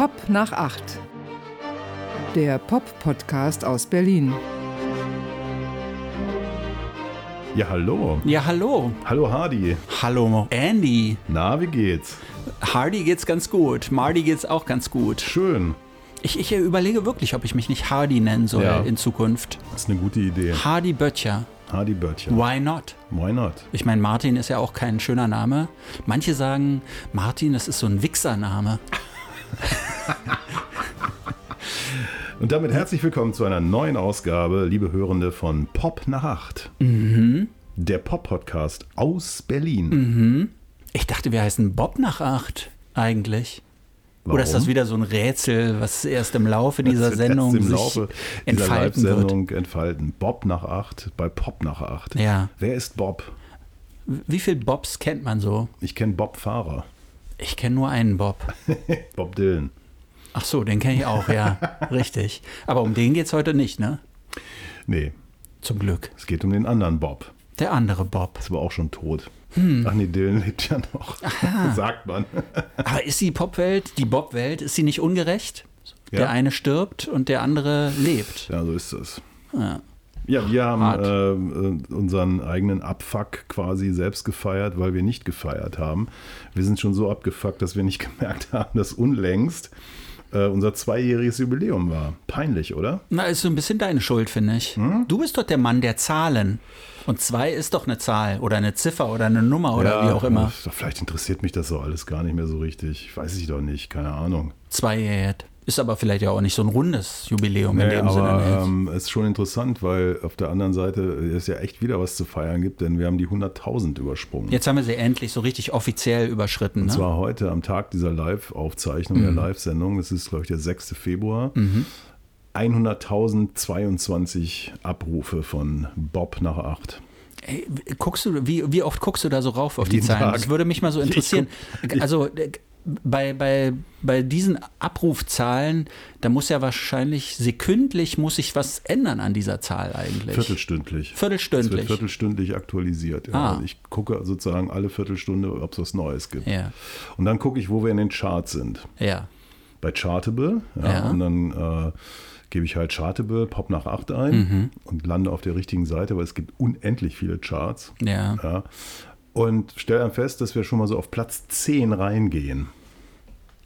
Pop nach acht. Der Pop-Podcast aus Berlin. Ja, hallo. Ja, hallo. Hallo Hardy. Hallo, Andy. Na, wie geht's? Hardy geht's ganz gut. Marty geht's auch ganz gut. Schön. Ich, ich überlege wirklich, ob ich mich nicht Hardy nennen soll Ja. in Zukunft. Das ist eine gute Idee. Hardy Böttcher. Hardy Böttcher. Why not? Why not? Ich meine, Martin ist ja auch kein schöner Name. Manche sagen, Martin, das ist so ein Wichsername. Und damit herzlich willkommen zu einer neuen Ausgabe, liebe Hörende von Pop nach acht. Mhm. Der Pop-Podcast aus Berlin. Ich dachte, wir heißen Bob nach acht eigentlich. Warum? Oder ist das wieder so ein Rätsel, was erst im Laufe dieser Sendung im sich Laufe dieser entfalten wird? Live-Sendung entfalten. Bob nach acht bei Pop nach acht. Ja. Wer ist Bob? Wie viele Bobs kennt man so? Ich kenne Bob Fahrer. Ich kenne nur einen Bob. Bob Dylan. Ach so, den kenne ich auch, ja. Richtig. Aber um den geht es heute nicht, ne? Nee, Zum Glück. es geht um den anderen Bob. Der andere Bob. Ist aber auch schon tot. Hm. Ach nee, Dylan lebt ja noch. Sagt man. Aber ist die Popwelt, die Bob-Welt, ist sie nicht ungerecht? Ja. Der eine stirbt und der andere lebt. Ja, so ist es. Ja. Ja, wir haben äh, unseren eigenen Abfuck quasi selbst gefeiert, weil wir nicht gefeiert haben. Wir sind schon so abgefuckt, dass wir nicht gemerkt haben, dass unlängst äh, unser zweijähriges Jubiläum war. Peinlich, oder? Na, ist so ein bisschen deine Schuld, finde ich. Hm? Du bist doch der Mann der Zahlen. Und zwei ist doch eine Zahl oder eine Ziffer oder eine Nummer oder wie auch immer. Vielleicht interessiert mich das so alles gar nicht mehr so richtig. Weiß ich doch nicht, keine Ahnung. Zweijährig. Ist aber vielleicht ja auch nicht so ein rundes Jubiläum in Nee, dem Sinne. aber ne? ähm, es ist schon interessant, weil auf der anderen Seite es ja echt wieder was zu feiern gibt, denn wir haben die 100.000 übersprungen. Jetzt haben wir sie endlich so richtig offiziell überschritten. Und Ne? zwar heute am Tag dieser Live-Aufzeichnung, der Live-Sendung, das ist, glaube ich, der 6. Februar. 100.022 Abrufe von Bob nach 8. Ey, guckst du, wie, wie oft guckst du da so rauf auf die Jeden Zahlen? Tag. Das würde mich mal so Ich interessieren. also äh, bei, bei, bei diesen Abrufzahlen, da muss ja wahrscheinlich sekündlich muss sich was ändern an dieser Zahl eigentlich. Viertelstündlich. Es Viertelstündlich. wird viertelstündlich aktualisiert. Ja. Ah. Also ich gucke sozusagen alle Viertelstunde, ob es was Neues gibt. Ja, Und dann gucke ich, wo wir in den Charts sind. ja. Bei Chartable. Ja, Ja. Und dann äh, gebe ich halt Chartable, Pop nach 8 ein Mhm. und lande auf der richtigen Seite, weil es gibt unendlich viele Charts. Ja. Ja. Und stell dann fest, dass wir schon mal so auf Platz 10 reingehen.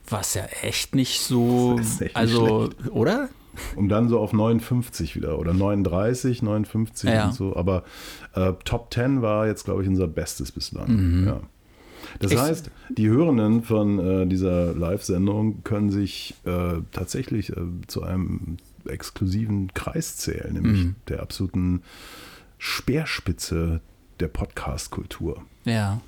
Was ja echt nicht so. Echt nicht also, oder? Um dann so auf 59 wieder oder 39, 59 Ja. und so. Aber äh, Top 10 war jetzt, glaube ich, unser Bestes bislang. Ja. Das Mhm. Ich- heißt, die Hörenden von äh, dieser Live-Sendung können sich äh, tatsächlich äh, zu einem exklusiven Kreis zählen, nämlich Mhm. der absoluten Speerspitze der Podcast-Kultur. Ja.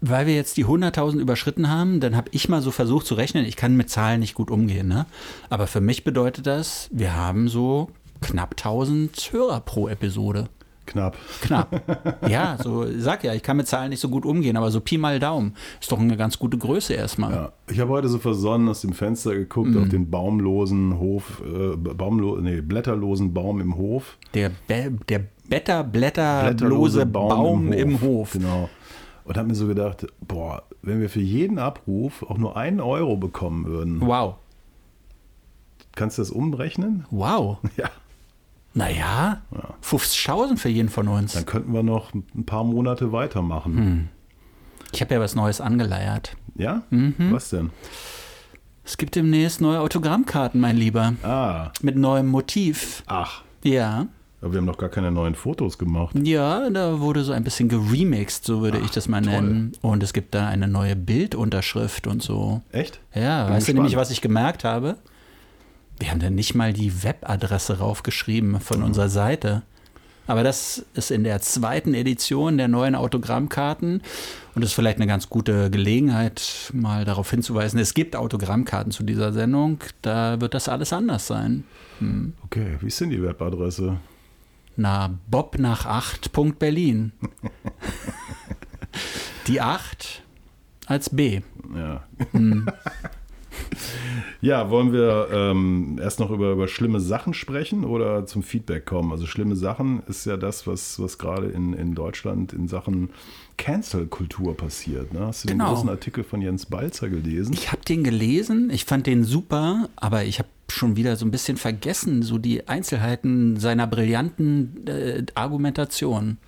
Weil wir jetzt die 100.000 überschritten haben, dann habe ich mal so versucht zu rechnen. Ich kann mit Zahlen nicht gut umgehen, ne? Aber für mich bedeutet das, wir haben so knapp 1000 Hörer pro Episode. Knapp. Knapp. ja, so sag ja, ich kann mit Zahlen nicht so gut umgehen, aber so Pi mal Daumen ist doch eine ganz gute Größe erstmal. Ja, ich habe heute so versonnen aus dem Fenster geguckt Mhm. auf den baumlosen Hof, äh, baumlo nee, blätterlosen Baum im Hof. Der, Be der Blätter-Blätterlose Baum, im Hof. Genau. Und habe mir so gedacht, boah, wenn wir für jeden Abruf auch nur einen Euro bekommen würden, Wow. kannst du das umrechnen? Wow. Ja. Naja, 50.000 für jeden von uns. Dann könnten wir noch ein paar Monate weitermachen. Hm. Ich habe ja was Neues angeleiert. Ja? Mhm. Was denn? Es gibt demnächst neue Autogrammkarten, mein Lieber. Ah, Mit neuem Motiv. ach. Ja. Aber wir haben noch gar keine neuen Fotos gemacht. Ja, da wurde so ein bisschen geremixed, so würde ich das mal toll. nennen. Und es gibt da eine neue Bildunterschrift und so. Echt? Ja, Bin weißt du gespannt. nämlich, was ich gemerkt habe? Wir haben da nicht mal die Webadresse raufgeschrieben von Mhm. unserer Seite. Aber das ist in der zweiten Edition der neuen Autogrammkarten. Und das ist vielleicht eine ganz gute Gelegenheit, mal darauf hinzuweisen. Es gibt Autogrammkarten zu dieser Sendung. Da wird das alles anders sein. Okay, wie ist denn die Webadresse? Na, Bob nach 8.berlin. die 8 als B. Ja. Hm. Ja, wollen wir ähm, erst noch über, über schlimme Sachen sprechen oder zum Feedback kommen? Also schlimme Sachen ist ja das, was, was gerade in, in Deutschland in Sachen Cancel-Kultur passiert. Ne? Hast du Genau. den großen Artikel von Jens Balzer gelesen? Ich habe den gelesen, ich fand den super, aber ich habe schon wieder so ein bisschen vergessen, so die Einzelheiten seiner brillanten äh, Argumentation.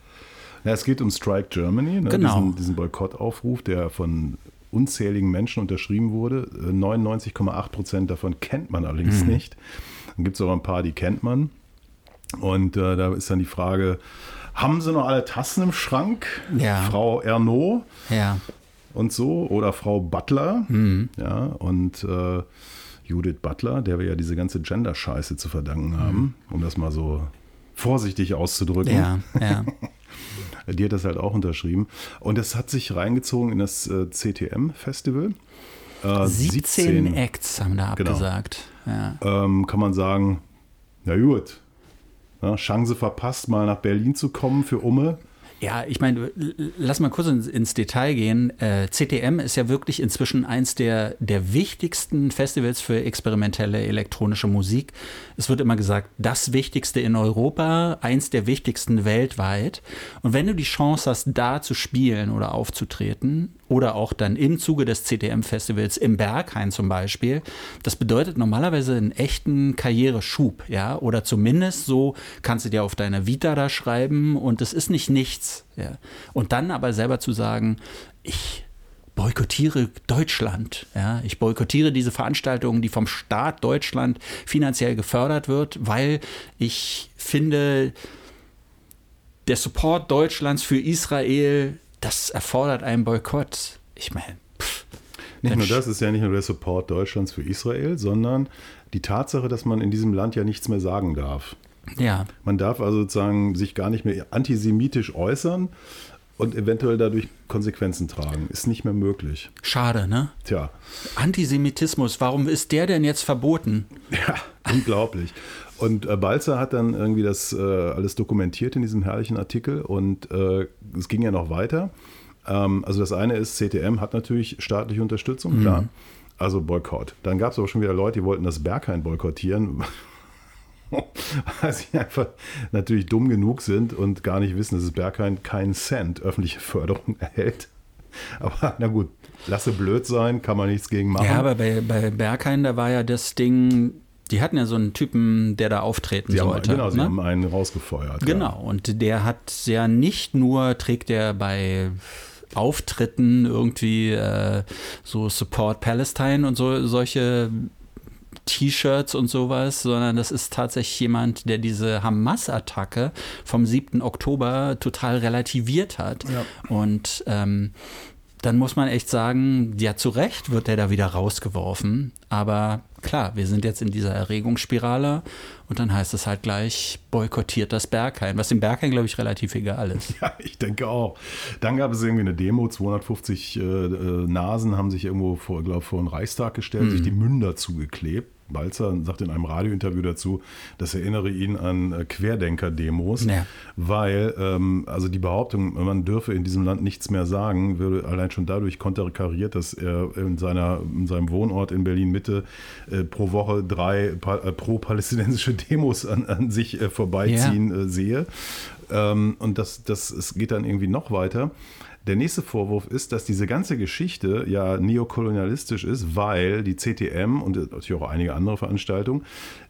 Ja, es geht um Strike Germany, ne? Genau. diesen, diesen Boykottaufruf, der von unzähligen Menschen unterschrieben wurde. Äh, 99,8 Prozent davon kennt man allerdings Mhm. nicht. Dann gibt es auch ein paar, die kennt man. Und äh, da ist dann die Frage, haben sie noch alle Tassen im Schrank? Ja. Frau Ernaud Ja, und so oder Frau Butler. Mhm. Ja, und äh, Judith Butler, der wir ja diese ganze Gender-Scheiße zu verdanken haben, um das mal so vorsichtig auszudrücken. Mhm. ja, ja. Die hat das halt auch unterschrieben. Und es hat sich reingezogen in das äh, CTM-Festival. Äh, 17 Acts haben da Genau. abgesagt. Ja. ähm, kann man sagen, na gut. Ja, Chance verpasst, mal nach Berlin zu kommen für Umme. Ja, ich meine, lass mal kurz ins, ins Detail gehen. Äh, CTM ist ja wirklich inzwischen eins der, der wichtigsten Festivals für experimentelle elektronische Musik. Es wird immer gesagt, das wichtigste in Europa, eins der wichtigsten weltweit. Und wenn du die Chance hast, da zu spielen oder aufzutreten, oder auch dann im Zuge des CTM-Festivals im Berghain zum Beispiel, das bedeutet normalerweise einen echten Karriereschub, ja, oder zumindest so kannst du dir auf deine Vita da schreiben und es ist nicht nichts, ja. Und dann aber selber zu sagen, ich boykottiere Deutschland, ja, ich boykottiere diese Veranstaltung, die vom Staat Deutschland finanziell gefördert wird, weil ich finde, der Support Deutschlands für Israel, das erfordert einen Boykott. Ich meine, Nicht nur das ist ja nicht nur der Support Deutschlands für Israel, sondern die Tatsache, dass man in diesem Land ja nichts mehr sagen darf. ja, Man darf also sozusagen sich gar nicht mehr antisemitisch äußern und eventuell dadurch Konsequenzen tragen. Ist nicht mehr möglich. schade, ne? Tja, Antisemitismus, warum ist der denn jetzt verboten? ja, unglaublich. Und äh, Balzer hat dann irgendwie das äh, alles dokumentiert in diesem herrlichen Artikel und äh, es ging ja noch weiter. Ähm, also das eine ist, CTM hat natürlich staatliche Unterstützung, klar. Also Boykott. Dann gab es aber schon wieder Leute, die wollten das Berghain boykottieren, weil sie einfach natürlich dumm genug sind und gar nicht wissen, dass das Berghain keinen Cent öffentliche Förderung erhält. Aber na gut, lasse blöd sein, kann man nichts gegen machen. Ja, aber bei, bei Berghain, da war ja das Ding, die hatten ja so einen Typen, der da auftreten sie haben, sollte. genau, sie ne? haben einen rausgefeuert. ja. Genau, und der hat ja nicht nur, trägt er bei Auftritten irgendwie äh, so Support Palestine und so solche T-Shirts und sowas, sondern das ist tatsächlich jemand, der diese Hamas-Attacke vom 7. Oktober total relativiert hat. Und ähm, dann muss man echt sagen, ja, zu Recht wird der da wieder rausgeworfen. Aber klar, wir sind jetzt in dieser Erregungsspirale und dann heißt es halt gleich, boykottiert das Berghain, was dem Berghain, glaube ich, relativ egal ist. Ja, ich denke auch. Dann gab es irgendwie eine Demo, 250 äh, äh, Nasen haben sich irgendwo vor, glaube vor den Reichstag gestellt, sich die Münder zugeklebt. Balzer sagt in einem Radiointerview dazu, das erinnere ihn an äh, Querdenker-Demos, Ja. weil ähm, also die Behauptung, man dürfe in diesem Land nichts mehr sagen, würde allein schon dadurch konterkariert, dass er in, seiner, in seinem Wohnort in Berlin-Mitte äh, pro Woche drei äh, pro-palästinensische Demos an, an sich äh, vorbeiziehen äh, sehe. Ähm, und das, das, es geht dann irgendwie noch weiter. Der nächste Vorwurf ist, dass diese ganze Geschichte ja neokolonialistisch ist, weil die CTM und natürlich auch einige andere Veranstaltungen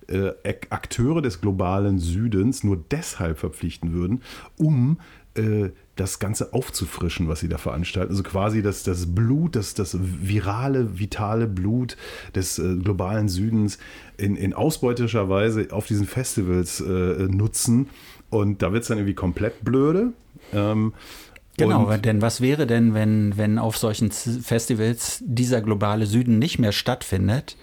äh, Ak- Akteure des globalen Südens nur deshalb verpflichten würden, um äh, das Ganze aufzufrischen, was sie da veranstalten. Also quasi das, das Blut, das, das virale, vitale Blut des äh, globalen Südens in, in ausbeuterischer Weise auf diesen Festivals äh, nutzen. Und da wird es dann irgendwie komplett blöde. Ähm, Genau, und- denn was wäre denn, wenn, wenn auf solchen Festivals dieser globale Süden nicht mehr stattfindet?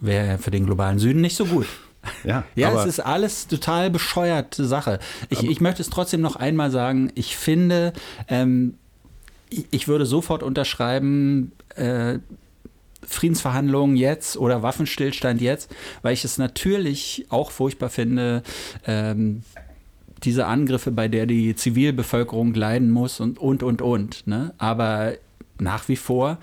Wäre für den globalen Süden nicht so gut. Ja, Ja, es ist alles total bescheuerte Sache. Ich, ich möchte es trotzdem noch einmal sagen, ich finde, ähm, ich, ich würde sofort unterschreiben, äh, Friedensverhandlungen jetzt oder Waffenstillstand jetzt, weil ich es natürlich auch furchtbar finde, ähm, diese Angriffe, bei der die Zivilbevölkerung leiden muss und, und, und, und. Ne? Aber nach wie vor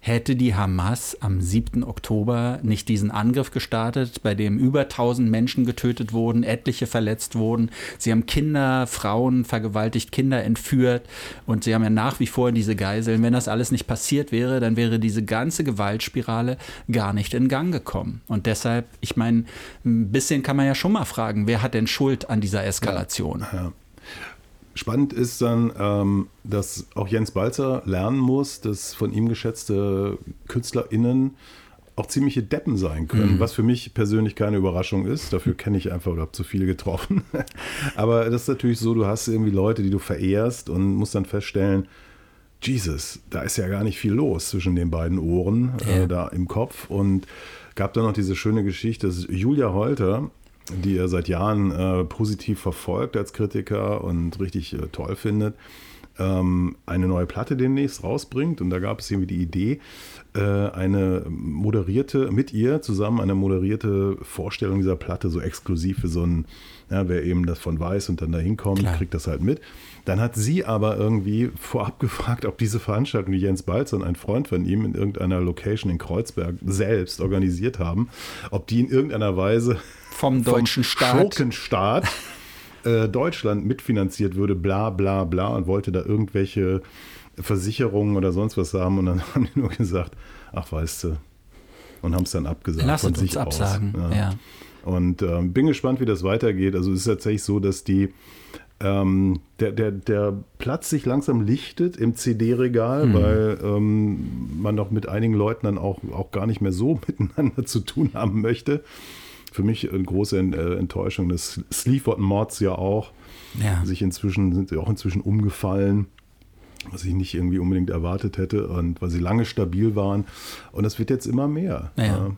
hätte die Hamas am 7. Oktober nicht diesen Angriff gestartet, bei dem über 1000 Menschen getötet wurden, etliche verletzt wurden. Sie haben Kinder, Frauen vergewaltigt, Kinder entführt und sie haben ja nach wie vor diese Geiseln. Wenn das alles nicht passiert wäre, dann wäre diese ganze Gewaltspirale gar nicht in Gang gekommen. Und deshalb, ich meine, ein bisschen kann man ja schon mal fragen, wer hat denn Schuld an dieser Eskalation? Ja, ja. Spannend ist dann, ähm, dass auch Jens Balzer lernen muss, dass von ihm geschätzte KünstlerInnen auch ziemliche Deppen sein können, mhm. was für mich persönlich keine Überraschung ist. Dafür kenne ich einfach oder habe zu viele getroffen. Aber das ist natürlich so, du hast irgendwie Leute, die du verehrst und musst dann feststellen, Jesus, da ist ja gar nicht viel los zwischen den beiden Ohren äh, da im Kopf. Und gab dann noch diese schöne Geschichte, dass Julia Holter, die er seit Jahren äh, positiv verfolgt als Kritiker und richtig äh, toll findet, ähm, eine neue Platte demnächst rausbringt. Und da gab es irgendwie die Idee, äh, eine moderierte, mit ihr zusammen eine moderierte Vorstellung dieser Platte, so exklusiv für so ein, ja, wer eben davon weiß und dann da hinkommt, kriegt das halt mit. Dann hat sie aber irgendwie vorab gefragt, ob diese Veranstaltung, die Jens Balzer und ein Freund von ihm in irgendeiner Location in Kreuzberg selbst organisiert haben, ob die in irgendeiner Weise vom deutschen vom Staat. Schurkenstaat äh, Deutschland mitfinanziert würde, bla bla bla, und wollte da irgendwelche Versicherungen oder sonst was haben. Und dann haben die nur gesagt, ach weißt du, und haben es dann abgesagt. Lass von uns sich absagen. Aus. Ja. ja. Und äh, bin gespannt, wie das weitergeht. Also es ist tatsächlich so, dass die ähm, der, der, der Platz sich langsam lichtet im CD-Regal, mhm. weil ähm, man doch mit einigen Leuten dann auch, auch gar nicht mehr so miteinander zu tun haben möchte für mich eine große äh, Enttäuschung. Das Sleaford Mods ja auch. Ja. Sich inzwischen, sind sie auch inzwischen umgefallen, was ich nicht irgendwie unbedingt erwartet hätte und weil sie lange stabil waren. Und das wird jetzt immer mehr. Ja.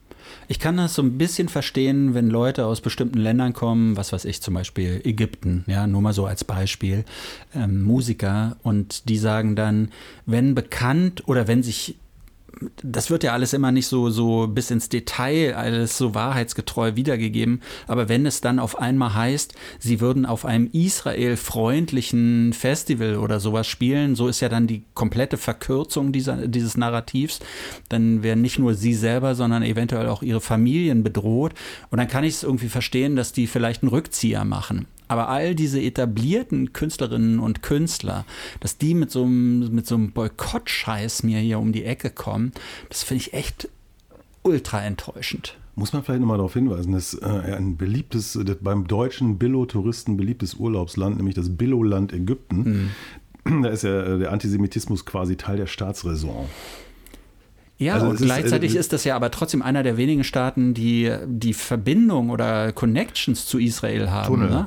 Ich kann das so ein bisschen verstehen, wenn Leute aus bestimmten Ländern kommen, was weiß ich, zum Beispiel Ägypten, ja, nur mal so als Beispiel, ähm, Musiker, und die sagen dann, wenn bekannt oder wenn sich das wird ja alles immer nicht so, so bis ins Detail, alles so wahrheitsgetreu wiedergegeben. Aber wenn es dann auf einmal heißt, sie würden auf einem Israel-freundlichen Festival oder sowas spielen, so ist ja dann die komplette Verkürzung dieser, dieses Narrativs. Dann werden nicht nur sie selber, sondern eventuell auch ihre Familien bedroht. Und dann kann ich es irgendwie verstehen, dass die vielleicht einen Rückzieher machen. Aber all diese etablierten Künstlerinnen und Künstler, dass die mit so einem, mit so einem Boykott-Scheiß mir hier um die Ecke kommen, das finde ich echt ultra enttäuschend. Muss man vielleicht nochmal darauf hinweisen, dass äh, ein beliebtes, beim deutschen Billo-Touristen beliebtes Urlaubsland, nämlich das Billo-Land Ägypten, mhm. da ist ja äh, der Antisemitismus quasi Teil der Staatsräson. Ja, also und gleichzeitig ist, äh, ist, das ja aber trotzdem einer der wenigen Staaten, die die Verbindung oder Connections zu Israel haben. Tunnel. Ne?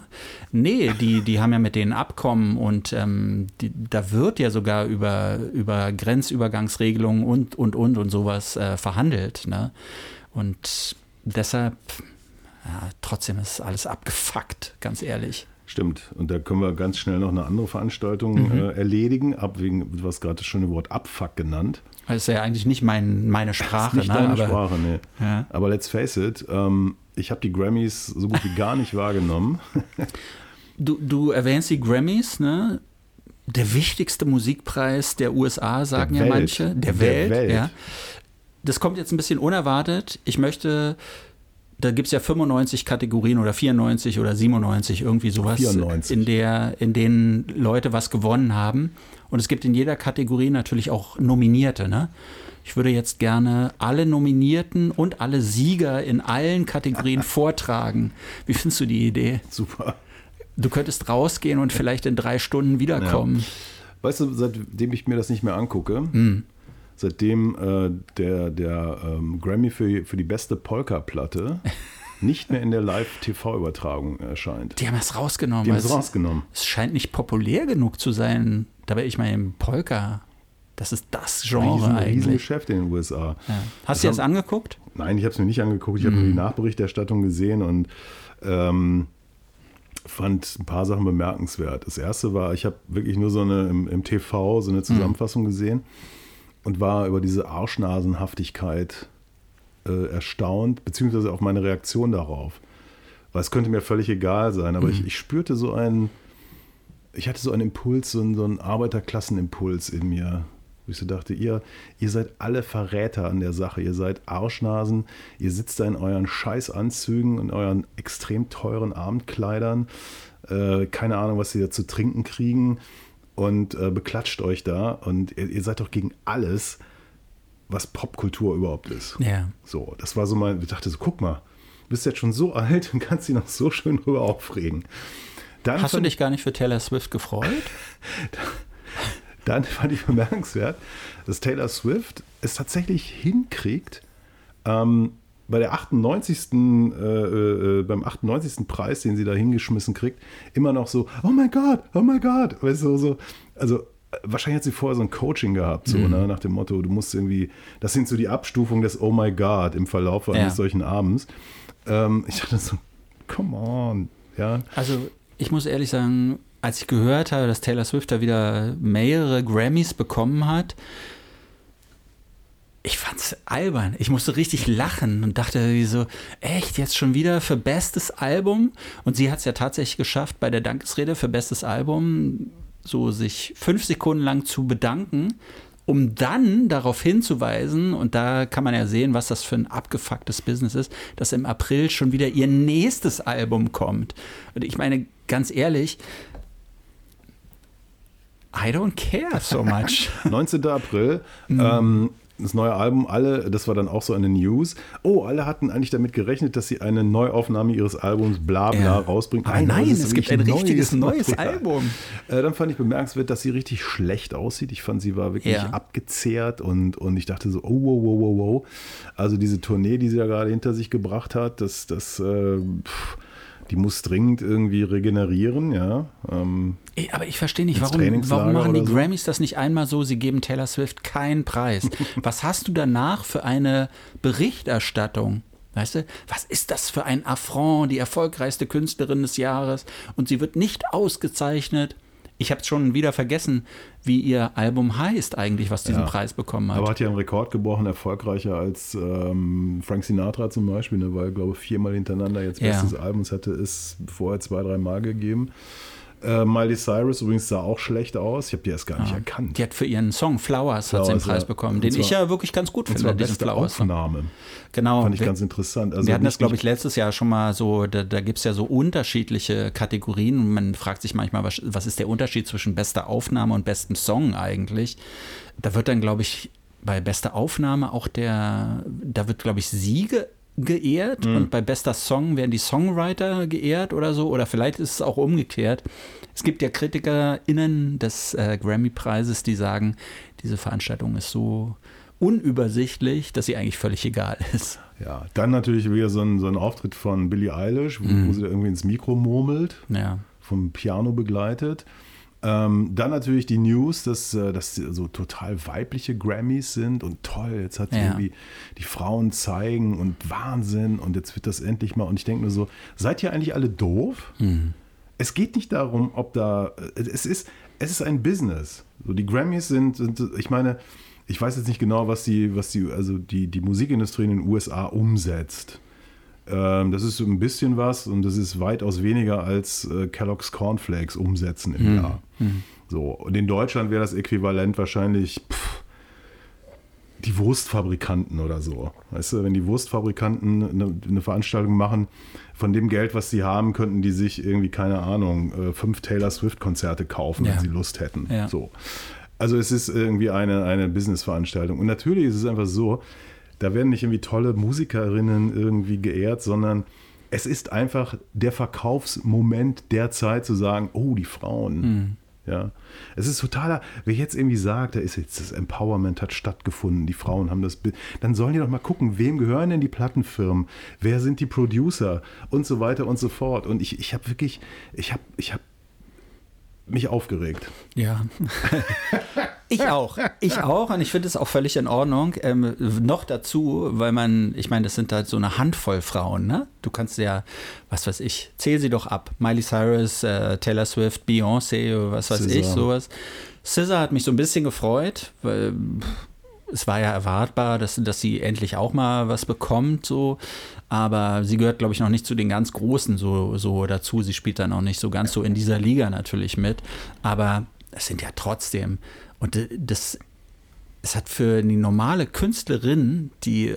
Nee, die, die haben ja mit denen Abkommen und ähm, die, da wird ja sogar über, über Grenzübergangsregelungen und, und, und und sowas äh, verhandelt. Ne? Und deshalb, ja, trotzdem ist alles abgefuckt, ganz ehrlich. Stimmt. Und da können wir ganz schnell noch eine andere Veranstaltung mhm. äh, erledigen, ab wegen, du hast gerade das schöne Wort Abfuck genannt. Das ist ja eigentlich nicht mein, meine Sprache. Nicht ne? deine Aber, Sprache, nee. Ja. Aber let's face it, ähm, ich habe die Grammys so gut wie gar nicht wahrgenommen. Du, du erwähnst die Grammys, ne? Der wichtigste Musikpreis der USA, sagen der ja Welt. manche. Der, der Welt, Welt, ja. Das kommt jetzt ein bisschen unerwartet. Ich möchte da gibt es ja 95 Kategorien oder 94 oder 97, irgendwie sowas, 94. In, der, in denen Leute was gewonnen haben. Und es gibt in jeder Kategorie natürlich auch Nominierte. Ne? Ich würde jetzt gerne alle Nominierten und alle Sieger in allen Kategorien vortragen. Wie findest du die Idee? Super. Du könntest rausgehen und vielleicht in drei Stunden wiederkommen. Ja. Weißt du, seitdem ich mir das nicht mehr angucke, mm seitdem äh, der, der ähm, Grammy für, für die beste Polka-Platte nicht mehr in der Live-TV-Übertragung erscheint. Die haben es rausgenommen. Die haben es rausgenommen. Es scheint nicht populär genug zu sein. Dabei ich meine, Polka, das ist das Genre riesen, eigentlich. Riesen Geschäft in den USA. Ja. Hast du das angeguckt? Nein, ich habe es mir nicht angeguckt. Ich mhm. habe nur die Nachberichterstattung gesehen und ähm, fand ein paar Sachen bemerkenswert. Das erste war, ich habe wirklich nur so eine im, im TV so eine mhm. Zusammenfassung mhm. gesehen und war über diese Arschnasenhaftigkeit äh, erstaunt, beziehungsweise auch meine Reaktion darauf. Weil es könnte mir völlig egal sein, aber mhm. ich, ich, spürte so einen, ich hatte so einen Impuls, so einen, so einen Arbeiterklassenimpuls in mir. Wo ich so dachte, ihr, ihr seid alle Verräter an der Sache. Ihr seid Arschnasen. Ihr sitzt da in euren Scheißanzügen und euren extrem teuren Abendkleidern. Äh, keine Ahnung, was sie da zu trinken kriegen. Und äh, beklatscht euch da. Und ihr, ihr seid doch gegen alles, was Popkultur überhaupt ist. Ja. So, das war so mein, ich dachte so, guck mal, du bist jetzt schon so alt und kannst dich noch so schön drüber aufregen. Dann Hast du fand- dich gar nicht für Taylor Swift gefreut? Dann fand ich bemerkenswert, dass Taylor Swift es tatsächlich hinkriegt, ähm, bei der 98. Äh, äh, beim 98. Preis, den sie da hingeschmissen kriegt, immer noch so, oh mein Gott, oh mein Gott. Weißt du, so, also äh, wahrscheinlich hat sie vorher so ein Coaching gehabt, so, ne, nach dem Motto, du musst irgendwie, das sind so die Abstufungen des Oh my God im Verlauf eines Ja. solchen Abends. Ähm, ich dachte so, come on, ja. Also, ich muss ehrlich sagen, als ich gehört habe, dass Taylor Swift da wieder mehrere Grammys bekommen hat, ich fand's albern. Ich musste richtig lachen und dachte wie so, echt, jetzt schon wieder für bestes Album? Und sie hat es ja tatsächlich geschafft, bei der Dankesrede für bestes Album so sich fünf Sekunden lang zu bedanken, um dann darauf hinzuweisen, und da kann man ja sehen, was das für ein abgefucktes Business ist, dass im April schon wieder ihr nächstes Album kommt. Und ich meine, ganz ehrlich, I don't care so much. 19. April. Mhm. Ähm, das neue Album, alle, das war dann auch so eine News. Oh, alle hatten eigentlich damit gerechnet, dass sie eine Neuaufnahme ihres Albums bla bla Ja. rausbringen. Aber nein, ist es gibt ein richtiges neues Material. Album. Äh, dann fand ich bemerkenswert, dass sie richtig schlecht aussieht. Ich fand, sie war wirklich Ja. abgezehrt und, und ich dachte so, oh, wow, wow, wow, wow. Also diese Tournee, die sie da gerade hinter sich gebracht hat, das, das, äh, pff, die muss dringend irgendwie regenerieren, ja. Ähm, Aber ich verstehe nicht, warum, warum machen die so? Grammys das nicht einmal so, sie geben Taylor Swift keinen Preis. Was hast du danach für eine Berichterstattung? Weißt du, was ist das für ein Affront, die erfolgreichste Künstlerin des Jahres und sie wird nicht ausgezeichnet. Ich habe schon wieder vergessen, wie ihr Album heißt eigentlich, was diesen Ja. Preis bekommen hat. Aber hat ja einen Rekord gebrochen, erfolgreicher als ähm, Frank Sinatra zum Beispiel, ne, weil, glaube ich, viermal hintereinander jetzt Ja. bestes Album. Es hatte es vorher zwei, drei Mal gegeben. Äh, Miley Cyrus übrigens sah auch schlecht aus. Ich habe die erst gar nicht erkannt. Die hat für ihren Song Flowers, sie den Flowers, Preis ja. bekommen, den zwar- ich ja wirklich ganz gut finde, diesen beste Flowers. Aufnahme. Genau. Fand ich wir- ganz interessant. Also wir hatten das, glaube ich, letztes Jahr schon mal so, da, da gibt es ja so unterschiedliche Kategorien und man fragt sich manchmal, was, was ist der Unterschied zwischen bester Aufnahme und bestem Song eigentlich? Da wird dann, glaube ich, bei bester Aufnahme auch der, da wird, glaube ich, sie ge geehrt und bei bester Song werden die Songwriter geehrt oder so oder vielleicht ist es auch umgekehrt. Es gibt ja KritikerInnen des äh, Grammy-Preises, die sagen, diese Veranstaltung ist so unübersichtlich, dass sie eigentlich völlig egal ist. Ja, dann natürlich wieder so ein, so ein Auftritt von Billie Eilish, wo, Mhm. wo sie da irgendwie ins Mikro murmelt. Ja. vom Piano begleitet. Ähm, dann natürlich die News, dass, äh, sie so total weibliche Grammys sind und toll, jetzt hat sie Ja. irgendwie die Frauen zeigen und Wahnsinn und jetzt wird das endlich mal. Und ich denke nur so, seid ihr eigentlich alle doof? Mhm. Es geht nicht darum, ob da, äh, es ist, es ist ein Business. So, die Grammys sind, sind, ich meine, ich weiß jetzt nicht genau, was die, was die, also die, die Musikindustrie in den USA umsetzt. Ähm, das ist ein bisschen was und das ist weitaus weniger als äh, Kellogg's Cornflakes umsetzen im Jahr. So, und in Deutschland wäre das Äquivalent wahrscheinlich pff, die Wurstfabrikanten oder so. Weißt du, wenn die Wurstfabrikanten eine, eine Veranstaltung machen, von dem Geld, was sie haben, könnten die sich irgendwie, keine Ahnung, äh, fünf Taylor Swift-Konzerte kaufen, Ja. wenn sie Lust hätten. Ja. So. Also es ist irgendwie eine, eine Business-Veranstaltung. Und natürlich ist es einfach so, da werden nicht irgendwie tolle Musikerinnen irgendwie geehrt, sondern es ist einfach der Verkaufsmoment der Zeit zu sagen, oh, die Frauen. Ja, es ist totaler, wer jetzt irgendwie sagt, da ist jetzt das Empowerment hat stattgefunden, die Frauen haben das, Bi- dann sollen die doch mal gucken, wem gehören denn die Plattenfirmen, wer sind die Producer und so weiter und so fort. Und ich, ich habe wirklich, ich habe, ich habe mich aufgeregt. Ja. ich auch. Ich auch. Und ich finde es auch völlig in Ordnung. Ähm, noch dazu, weil man, ich meine, das sind halt so eine Handvoll Frauen, ne? Du kannst ja, was weiß ich, zähl sie doch ab. Miley Cyrus, äh, Taylor Swift, Beyoncé, was weiß SZA. ich, sowas. SZA hat mich so ein bisschen gefreut, weil pff, es war ja erwartbar, dass, dass sie endlich auch mal was bekommt, so. Aber sie gehört, glaube ich, noch nicht zu den ganz Großen so, so dazu. Sie spielt dann auch nicht so ganz so in dieser Liga natürlich mit. Aber es sind ja trotzdem, und d- das es hat für die normale Künstlerin, die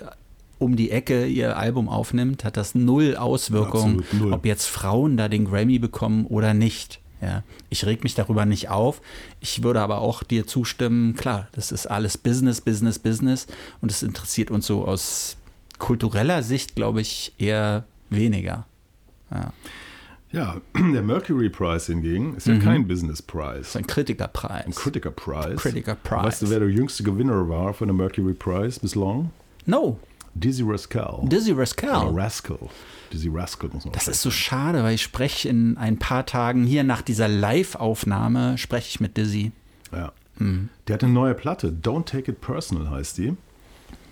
um die Ecke ihr Album aufnimmt, hat das null Auswirkungen, null. ob jetzt Frauen da den Grammy bekommen oder nicht. Ja, ich reg mich darüber nicht auf. Ich würde aber auch dir zustimmen, klar, das ist alles Business, Business, Business und es interessiert uns so aus kultureller Sicht, glaube ich, eher weniger. Ja. Ja, der Mercury Prize hingegen ist ja Mhm. kein Business Das Prize. ist ein Kritikerpreis. Ein Critiker Prize. Critiker Prize. Weißt du, wer der jüngste Gewinner war von dem Mercury Prize bislang? no, Dizzy Rascal. Dizzy Oder Rascal. Rascal. Dizzy Rascal muss man Das ist so schade, weil ich spreche in ein paar Tagen hier nach dieser Live-Aufnahme spreche ich mit Dizzy. Ja. Mhm. Der hat eine neue Platte, Don't Take It Personal heißt die.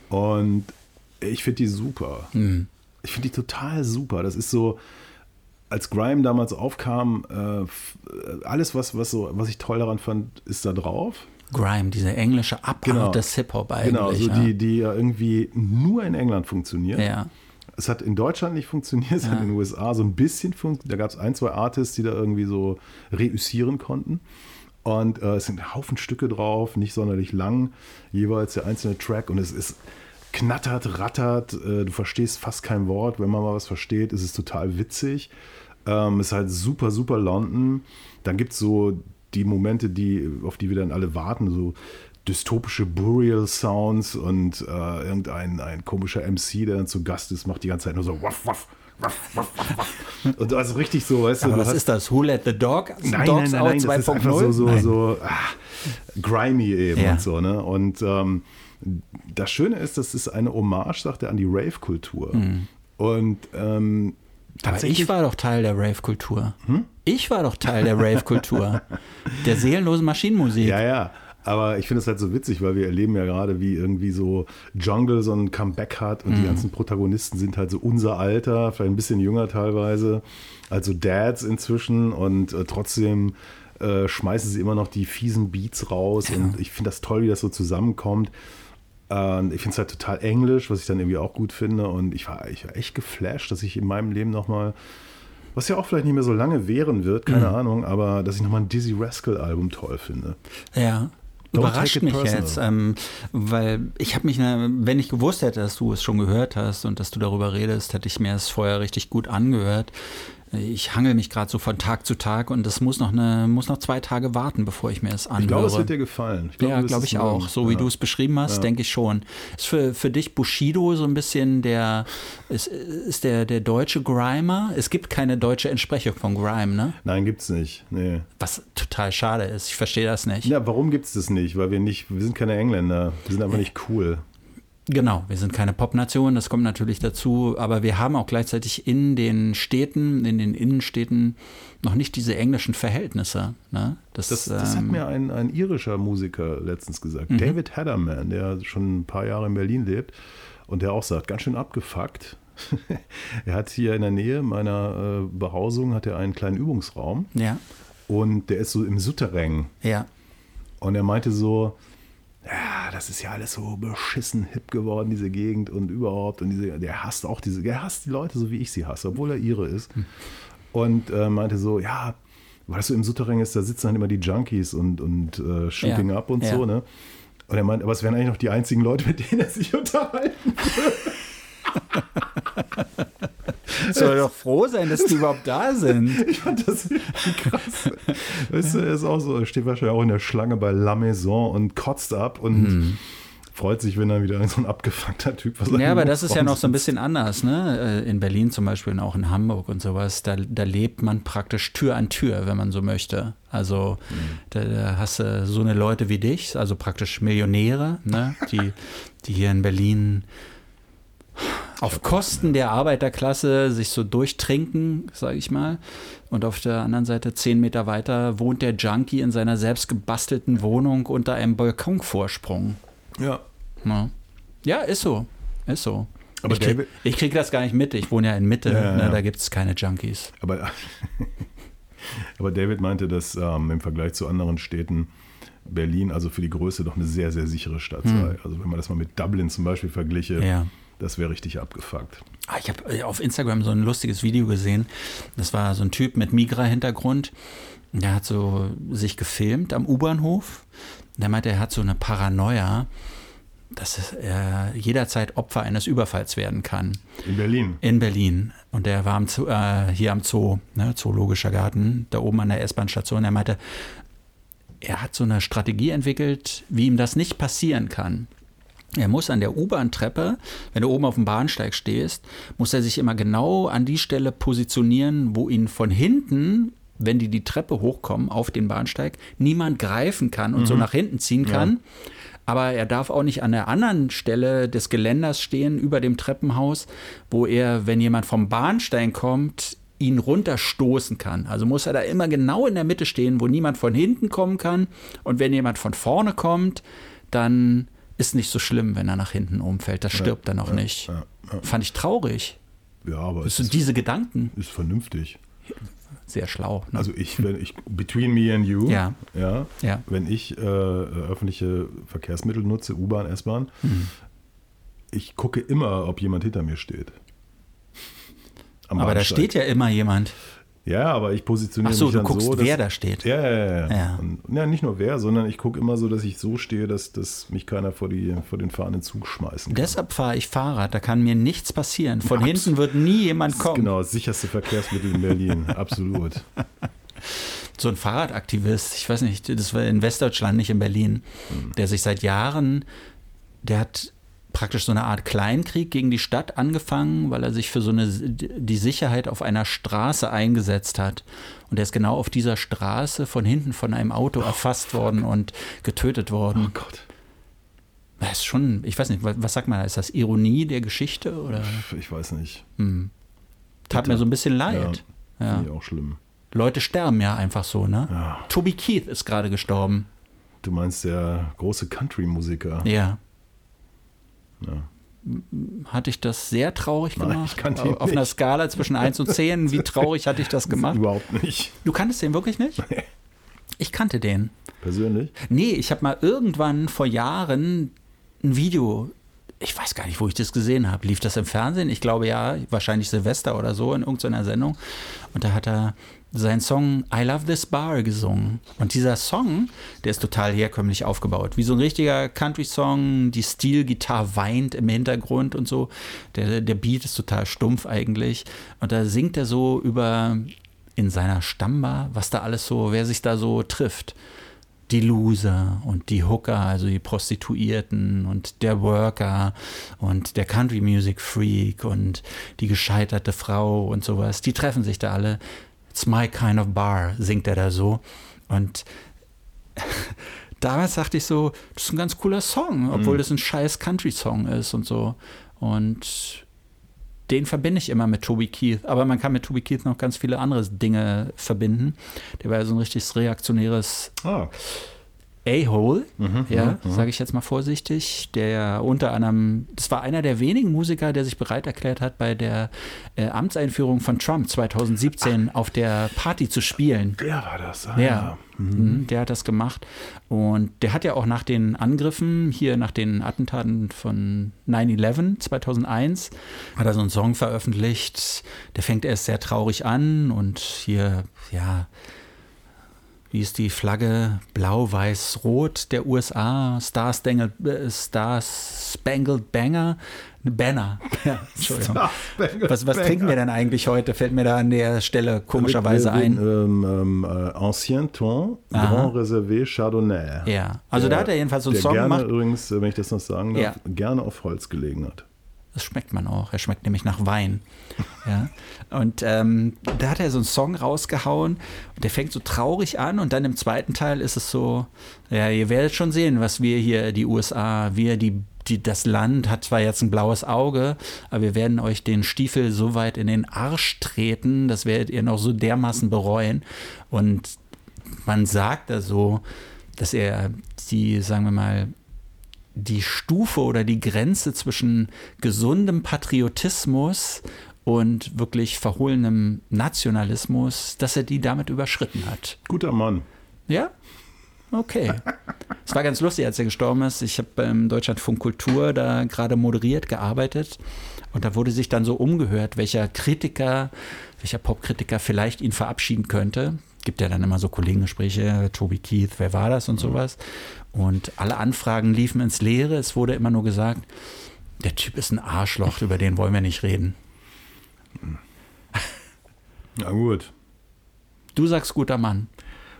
Und ich finde die super. Mhm. Ich finde die total super. Das ist so, als Grime damals aufkam, äh, äh, alles, was, was, so, was ich toll daran fand, ist da drauf. Grime, diese englische Abart Genau. des Hip-Hop eigentlich. Genau, so ja. die, die ja irgendwie nur in England funktioniert. ja. Es hat in Deutschland nicht funktioniert, es hat in den USA so ein bisschen funktioniert. Da gab es ein, zwei Artists, die da irgendwie so reüssieren konnten. Und äh, es sind ein Haufen Stücke drauf, nicht sonderlich lang, jeweils der einzelne Track. Und es ist knattert, rattert, äh, du verstehst fast kein Wort. Wenn man mal was versteht, ist es total witzig. Ähm, ist halt super, super London. Dann gibt es so die Momente, die, auf die wir dann alle warten, so dystopische Burial-Sounds und äh, irgendein ein komischer MC, der dann zu Gast ist, macht die ganze Zeit nur so waff, waff, waff, waff, waff. Und also richtig so, weißt du, Aber was hast- ist das? Who let the dog? Nein, Dogs nein, nein, nein, das ist einfach 2.0? so, so, Nein. so ah, grimy eben Ja. und so, ne? Und ähm, das Schöne ist, das ist eine Hommage, sagt er, an die Rave-Kultur. Und ähm, Aber ich war doch Teil der Rave-Kultur. Ich war doch Teil der Rave-Kultur. der seelenlosen Maschinenmusik. ja, ja. Aber ich finde es halt so witzig, weil wir erleben ja gerade, wie irgendwie so Jungle so ein Comeback hat und die ganzen Protagonisten sind halt so unser Alter, vielleicht ein bisschen jünger teilweise, also Dads inzwischen und äh, trotzdem äh, schmeißen sie immer noch die fiesen Beats raus und ich finde das toll, wie das so zusammenkommt. Und ich finde es halt total englisch, was ich dann irgendwie auch gut finde und ich war, ich war echt geflasht, dass ich in meinem Leben nochmal, was ja auch vielleicht nicht mehr so lange währen wird, keine Ahnung, aber dass ich nochmal ein Dizzy Rascal Album toll finde. Ja. Don't Überrascht mich personal. jetzt, ähm, weil ich habe mich, ne, wenn ich gewusst hätte, dass du es schon gehört hast und dass du darüber redest, hätte ich mir es vorher richtig gut angehört. Ich hangel mich gerade so von Tag zu Tag und das muss noch eine, muss noch zwei Tage warten, bevor ich mir es anhöre. Ich glaube, es wird dir gefallen. Ich ja, du wirst glaube es ich auch. So wie Ja. du es beschrieben hast, denke ich schon. Ist für, für dich Bushido so ein bisschen der, ist, ist der, der deutsche Grimer? Es gibt keine deutsche Entsprechung von Grime, ne? Nein, gibt's nicht. Nee. Was total schade ist. Ich verstehe das nicht. Ja, warum gibt's das nicht? Weil wir nicht, wir sind keine Engländer. Wir sind einfach nicht cool. Genau, wir sind keine Popnation, das kommt natürlich dazu, aber wir haben auch gleichzeitig in den Städten, in den Innenstädten noch nicht diese englischen Verhältnisse. Ne? Das, Das, das hat ähm, mir ein, ein irischer Musiker letztens gesagt. Mhm. David Hedderman, der schon ein paar Jahre in Berlin lebt und der auch sagt, ganz schön abgefuckt. er hat hier in der Nähe meiner äh, Behausung hat er einen kleinen Übungsraum ja, und der ist so im Souterrain. ja, Und er meinte so, ja, das ist ja alles so beschissen hip geworden, diese Gegend und überhaupt. Und diese, der hasst auch diese, der hasst die Leute so, wie ich sie hasse, obwohl er ihre ist. Und äh, meinte so, ja, weil das so im Souterrain ist, da sitzen dann immer die Junkies und, und äh, Shooting Ja, Up und ja. so, ne? Und er meint, aber es wären eigentlich noch die einzigen Leute, mit denen er sich unterhalten. soll doch froh sein, dass die überhaupt da sind. Ich fand das irgendwie krass. Weißt du, er ist auch so, er steht wahrscheinlich auch in der Schlange bei La Maison und kotzt ab und freut sich, wenn dann wieder so ein abgefuckter Typ was Mhm. Ja, aber das ist ja noch so ein bisschen anders, ne? Äh, In Berlin zum Beispiel und auch in Hamburg und sowas, da, da lebt man praktisch Tür an Tür, wenn man so möchte. Also da, da hast du so eine Leute wie dich, also praktisch Millionäre, ne? Die, die hier in Berlin auf Kosten der Arbeiterklasse sich so durchtrinken, sage ich mal. Und auf der anderen Seite, zehn Meter weiter, wohnt der Junkie in seiner selbst gebastelten Wohnung unter einem Balkonvorsprung. Ja. Ja, ja ist so. Ist so. Aber ich, krieg, David- ich krieg das gar nicht mit. Ich wohne ja in Mitte. Ja, ja, ne. Da gibt es keine Junkies. Aber, aber David meinte, dass ähm, im Vergleich zu anderen Städten Berlin also für die Größe doch eine sehr, sehr sichere Stadt sei. Also wenn man das mal mit Dublin zum Beispiel vergliche, Hm. Ja. Das wäre richtig abgefuckt. Ah, ich habe auf Instagram so ein lustiges Video gesehen. Das war so ein Typ mit Migra-Hintergrund. Der hat so sich gefilmt am U-Bahnhof. Der meinte, er hat so eine Paranoia, dass er jederzeit Opfer eines Überfalls werden kann. In Berlin. In Berlin. Und der war am Zoo, äh, hier am Zoo, ne, Zoologischer Garten, da oben an der S-Bahn-Station. Er meinte, er hat so eine Strategie entwickelt, wie ihm das nicht passieren kann. Er muss an der U-Bahn-Treppe, wenn du oben auf dem Bahnsteig stehst, muss er sich immer genau an die Stelle positionieren, wo ihn von hinten, wenn die die Treppe hochkommen auf den Bahnsteig, niemand greifen kann und mhm. so nach hinten ziehen kann. Ja. Aber er darf auch nicht an der anderen Stelle des Geländers stehen, über dem Treppenhaus, wo er, wenn jemand vom Bahnsteig kommt, ihn runterstoßen kann. Also muss er da immer genau in der Mitte stehen, wo niemand von hinten kommen kann. Und wenn jemand von vorne kommt, dann ist nicht so schlimm, wenn er nach hinten umfällt. Das stirbt ja, dann auch ja, nicht. Ja, Fand ich traurig. Ja, aber das sind diese Gedanken. Ist vernünftig. Sehr schlau. Ne? Also ich, wenn ich, between me and you, ja. Ja, wenn ich äh, öffentliche Verkehrsmittel nutze, U-Bahn, S-Bahn, mhm. ich gucke immer, ob jemand hinter mir steht. aber da steht ja immer jemand. Ja, aber ich positioniere Ach so, mich du dann guckst, so, dass, wer da steht. Ja, ja, ja. Ja, Und, ja nicht nur wer, sondern ich gucke immer so, dass ich so stehe, dass, dass mich keiner vor, die, vor den fahrenden Zug schmeißen kann. Deshalb fahre ich Fahrrad, da kann mir nichts passieren. Von Absolut. hinten wird nie jemand kommen. Genau, das sicherste Verkehrsmittel in Berlin, absolut. So ein Fahrradaktivist, ich weiß nicht, das war in Westdeutschland, nicht in Berlin, hm. der sich seit Jahren, der hat praktisch so eine Art Kleinkrieg gegen die Stadt angefangen, weil er sich für so eine die Sicherheit auf einer Straße eingesetzt hat. Und er ist genau auf dieser Straße von hinten von einem Auto oh, erfasst fuck. worden und getötet worden. Oh Gott. Das ist schon, ich weiß nicht, was sagt man, ist das Ironie der Geschichte oder? Ich weiß nicht. Hm. Tat Bitte. mir so ein bisschen leid. Ja, ja. Finde ich auch schlimm. Leute sterben ja einfach so, ne? Ja. Toby Keith ist gerade gestorben. Du meinst der große Country-Musiker? Ja. Ja. Hatte ich das sehr traurig Nein, gemacht? Ihn Auf nicht. einer Skala zwischen 1 und 10, wie traurig hatte ich das gemacht? Überhaupt nicht. Du kanntest den wirklich nicht? Nee. Ich kannte den. Persönlich? Nee, ich habe mal irgendwann vor Jahren ein Video ich weiß gar nicht, wo ich das gesehen habe. Lief das im Fernsehen? Ich glaube ja, wahrscheinlich Silvester oder so in irgendeiner Sendung. Und da hat er seinen Song I Love This Bar gesungen. Und dieser Song, der ist total herkömmlich aufgebaut. Wie so ein richtiger Country-Song, die Steel-Gitarre weint im Hintergrund und so. Der, der Beat ist total stumpf eigentlich. Und da singt er so über in seiner Stammbar, was da alles so, wer sich da so trifft die Loser und die Hooker, also die Prostituierten und der Worker und der Country Music Freak und die gescheiterte Frau und sowas, die treffen sich da alle It's my kind of bar, singt er da so. Und damals dachte ich so, das ist ein ganz cooler Song, obwohl mhm. das ein scheiß Country-Song ist und so. Und den verbinde ich immer mit Toby Keith. Aber man kann mit Toby Keith noch ganz viele andere Dinge verbinden. Der war ja so ein richtig reaktionäres. Ah. A-Hole, mhm, ja, mhm. sage ich jetzt mal vorsichtig, der unter anderem, das war einer der wenigen Musiker, der sich bereit erklärt hat, bei der äh, Amtseinführung von Trump 2017 Ach. auf der Party zu spielen. Der war das, ah, ja. Mhm. mhm. Der hat das gemacht. Und der hat ja auch nach den Angriffen, hier nach den Attentaten von 9-11 2001, hat er so einen Song veröffentlicht. Der fängt erst sehr traurig an und hier, ja, wie ist die Flagge? Blau, Weiß, Rot der USA, Star, Spangled, äh, Star Spangled Banger. Banner. Ja, Entschuldigung. Was, was trinken wir denn eigentlich heute? Fällt mir da an der Stelle komischerweise ein. Ähm, ähm, äh, Ancien Ton, Aha. Grand Reservé Chardonnay. Ja, also der, da hat er jedenfalls so einen Song gerne gemacht. übrigens, wenn ich das noch sagen darf, ja. gerne auf Holz gelegen hat. Das schmeckt man auch. Er schmeckt nämlich nach Wein. ja. Und ähm, da hat er so einen Song rausgehauen und der fängt so traurig an und dann im zweiten Teil ist es so, ja, ihr werdet schon sehen, was wir hier, die USA, wir, die, die, das Land hat zwar jetzt ein blaues Auge, aber wir werden euch den Stiefel so weit in den Arsch treten, das werdet ihr noch so dermaßen bereuen. Und man sagt da so, dass er die, sagen wir mal, die Stufe oder die Grenze zwischen gesundem Patriotismus und wirklich verhohlenem Nationalismus, dass er die damit überschritten hat. Guter Mann. Ja? Okay. Es war ganz lustig, als er gestorben ist. Ich habe beim Deutschlandfunk Kultur da gerade moderiert, gearbeitet. Und da wurde sich dann so umgehört, welcher Kritiker, welcher Popkritiker vielleicht ihn verabschieden könnte. Gibt ja dann immer so Kollegengespräche, Toby Keith, wer war das und sowas. Und alle Anfragen liefen ins Leere. Es wurde immer nur gesagt, der Typ ist ein Arschloch, über den wollen wir nicht reden. Na gut. Du sagst guter Mann.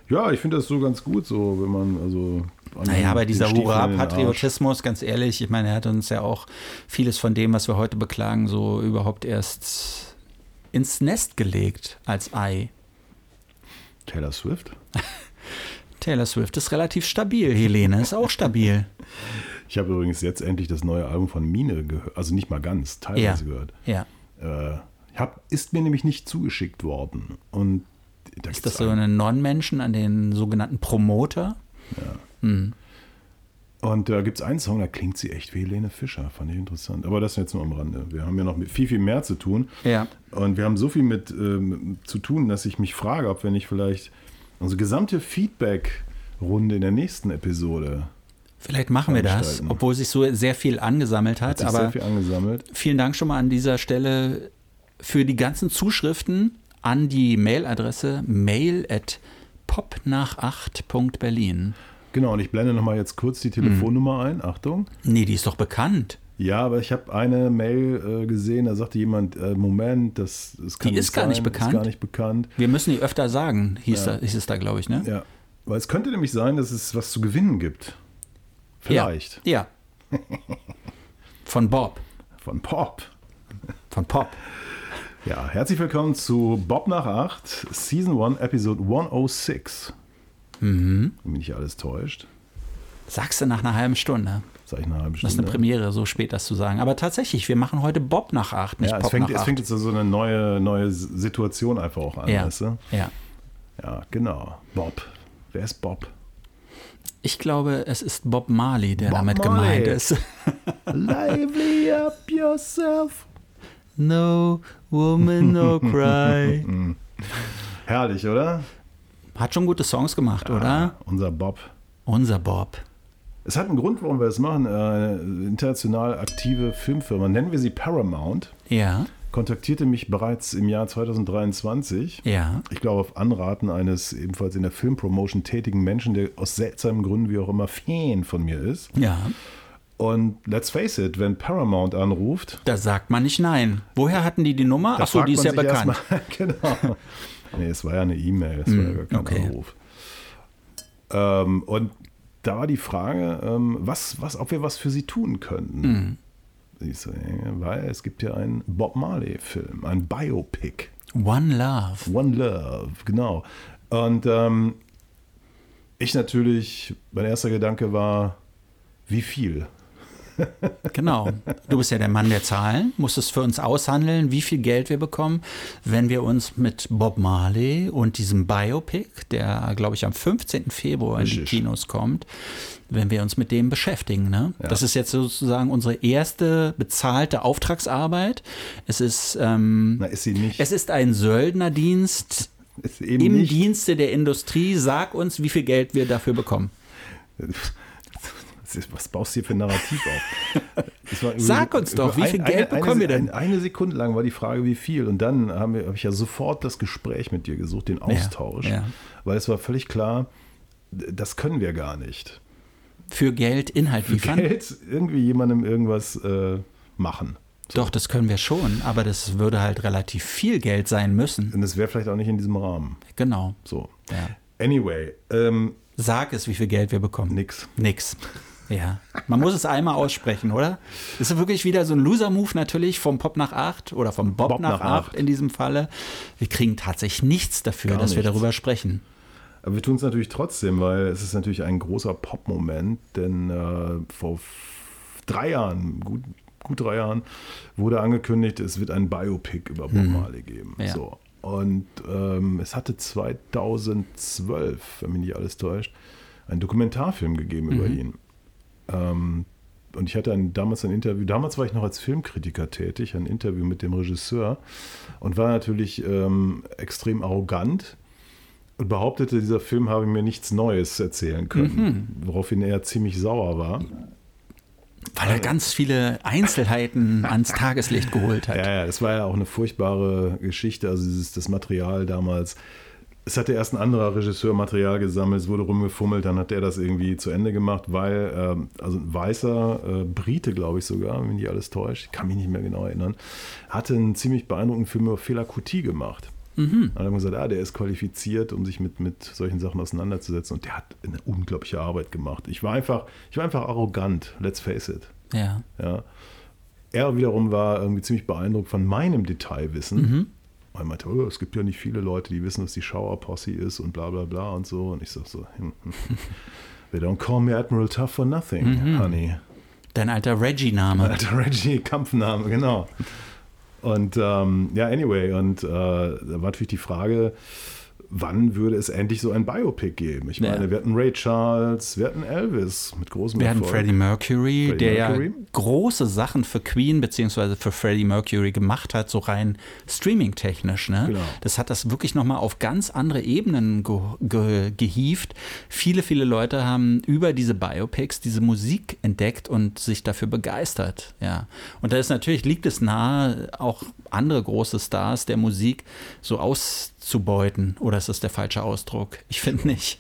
Ja, ich finde das so ganz gut, so, wenn man, also. Naja, aber dieser Hurra-Patriotismus, ganz ehrlich, ich meine, er hat uns ja auch vieles von dem, was wir heute beklagen, so überhaupt erst ins Nest gelegt als Ei. Taylor Swift? Taylor Swift ist relativ stabil, Helene ist auch stabil. Ich habe übrigens jetzt endlich das neue Album von Mine gehört, also nicht mal ganz, Ja, teilweise gehört. ja. Äh, hab, ist mir nämlich nicht zugeschickt worden. Und da Ist das so einen- ein Non-Menschen an den sogenannten Promoter? Und da gibt es einen Song, da klingt sie echt wie Helene Fischer, fand ich interessant. Aber das jetzt nur am Rande. Wir haben ja noch viel, viel mehr zu tun. Ja. Und wir haben so viel mit ähm, zu tun, dass ich mich frage, ob wir nicht vielleicht unsere gesamte Feedback-Runde in der nächsten Episode Vielleicht machen wir das, obwohl sich so sehr viel angesammelt hat. hat aber sehr viel angesammelt. vielen Dank schon mal an dieser Stelle für die ganzen Zuschriften an die Mailadresse mail at popnach8.berlin. Genau, und ich blende nochmal jetzt kurz die Telefonnummer ein. Achtung. Nee, die ist doch bekannt. Ja, aber ich habe eine Mail äh, gesehen, da sagte jemand, äh, Moment, das, das kann Die ist nicht gar nicht bekannt? Ist gar nicht bekannt. Wir müssen die öfter sagen, hieß, Ja. da, hieß es da, glaube ich, ne? Ja, weil es könnte nämlich sein, dass es was zu gewinnen gibt. Vielleicht. Ja. ja. Von Bob. Von Pop. Von Pop. Ja, herzlich willkommen zu Bob nach 8, Season 1, Episode 106. Mhm. Wenn mich nicht alles täuscht. Sagst du nach einer halben Stunde. Sag ich eine halbe Das Stunde. ist eine Premiere, so spät das zu sagen. Aber tatsächlich, wir machen heute Bob nach acht, nicht Ja, es Pop fängt, nach es acht. fängt jetzt so eine neue, neue Situation einfach auch an. ja. Weißt du? ja. ja, genau. Bob. Wer ist Bob? Ich glaube, es ist Bob Marley, der Bob damit Marley. gemeint ist. Lively up yourself. No woman, no cry. Herrlich, oder? Hat schon gute Songs gemacht, oder? Ah, unser Bob. Unser Bob. Es hat einen Grund, warum wir das machen. Äh, Eine international aktive Filmfirma, nennen wir sie Paramount, Ja, kontaktierte mich bereits im Jahr 2023. ja. Ich glaube, auf Anraten eines ebenfalls in der Filmpromotion tätigen Menschen, der aus seltsamen Gründen wie auch immer Fan von mir ist. Ja, Und let's face it, wenn Paramount anruft, da sagt man nicht nein. Woher hatten die die Nummer? Achso, die ist ja bekannt. erstmal- genau. Nee, es war ja eine E-Mail, es war ja gar kein okay. Anruf. Ähm, und da war die Frage, ähm, was, was, ob wir was für sie tun könnten. Ich so, weil es gibt ja einen Bob Marley-Film, ein Biopic. One Love. One Love, genau. Und ähm, ich natürlich, mein erster Gedanke war, wie viel? Genau. Du bist ja der Mann der Zahlen, musst es für uns aushandeln, wie viel Geld wir bekommen, wenn wir uns mit Bob Marley und diesem Biopic, der, glaube ich, am 15. Februar in die. Kinos kommt, wenn wir uns mit dem beschäftigen. Ne? Ja. Das ist jetzt sozusagen unsere erste bezahlte Auftragsarbeit. Es ist, ähm, Na, ist sie nicht. es ist ein Söldnerdienst im nicht. Dienste der Industrie. Sag uns, wie viel Geld wir dafür bekommen. Was baust du hier für ein Narrativ auf? Das Sag uns doch, wie viel Geld eine, bekommen wir denn? Eine, Sekunde lang war die Frage, wie viel. Und dann habe hab ich ja sofort das Gespräch mit dir gesucht, den Austausch. ja. Weil es war völlig klar, das können wir gar nicht. Für Geld Inhalt Für liefern. Geld irgendwie jemandem irgendwas äh, machen. Doch, das können wir schon, aber das würde halt relativ viel Geld sein müssen. Und es wäre vielleicht auch nicht in diesem Rahmen. Genau. So. Ja. Anyway, ähm, Sag es, wie viel Geld wir bekommen. nix. Nix. Ja. Man muss es einmal aussprechen, oder? Das ist wirklich wieder so ein Loser-Move natürlich vom Pop nach 8 oder vom Bob, Bob nach, nach 8 acht. in diesem Falle. Wir kriegen tatsächlich nichts dafür, Gar dass wir nichts. darüber sprechen. Aber wir tun es natürlich trotzdem, weil es ist natürlich ein großer Pop-Moment, denn äh, vor drei Jahren, gut, gut drei Jahren, wurde angekündigt, es wird ein Biopic über Bob Marley geben. Ja. So. Und ähm, es hatte 2012, wenn mich nicht alles täuscht, einen Dokumentarfilm gegeben über ihn. Ähm, und ich hatte ein, damals ein Interview, damals war ich noch als Filmkritiker tätig, ein Interview mit dem Regisseur und war natürlich ähm, extrem arrogant und behauptete, dieser Film habe mir nichts Neues erzählen können, Mhm. woraufhin er ziemlich sauer war. Weil er ganz viele Einzelheiten ans Tageslicht geholt hat. Ja, ja, das war ja auch eine furchtbare Geschichte. Also dieses, das Material damals. Es hatte erst ein anderer Regisseur Material gesammelt, es wurde rumgefummelt, dann hat er das irgendwie zu Ende gemacht, weil, ähm, also ein weißer äh, Brite, glaube ich sogar, wenn ich alles täuscht, ich kann mich nicht mehr genau erinnern, hatte einen ziemlich beeindruckenden Film über Fela Kuti gemacht. Mhm. Dann haben wir gesagt, ah, der ist qualifiziert, um sich mit, mit solchen Sachen auseinanderzusetzen. Und der hat eine unglaubliche Arbeit gemacht. Ich war einfach, ich war einfach arrogant, let's face it. Ja. Ja. Er wiederum war irgendwie ziemlich beeindruckt von meinem Detailwissen. Mhm. Und er meinte, oh, es gibt ja nicht viele Leute, die wissen, was die Shower Posse ist und bla bla bla und so. Und ich sag so, hm, hm. they don't call me Admiral Tough for nothing, Mhm. honey. Dein alter Reggie-Name. Alter Reggie, Kampfname, genau. Und ähm, ja, anyway, und äh, da war natürlich die Frage, wann würde es endlich so ein Biopic geben? Ich Ja. meine, wir hatten Ray Charles, wir hatten Elvis mit großem Wir hatten Erfolg. Freddie Mercury, Freddie der Mercury. ja große Sachen für Queen bzw. für Freddie Mercury gemacht hat, so rein streaming-technisch. Ne? Genau. Das hat das wirklich nochmal auf ganz andere Ebenen ge ge gehievt. Viele, viele Leute haben über diese Biopics diese Musik entdeckt und sich dafür begeistert. Ja. Und da ist natürlich, liegt es nahe, auch andere große Stars der Musik so auszubeuten. Oder ist das der falsche Ausdruck? Ich finde nicht.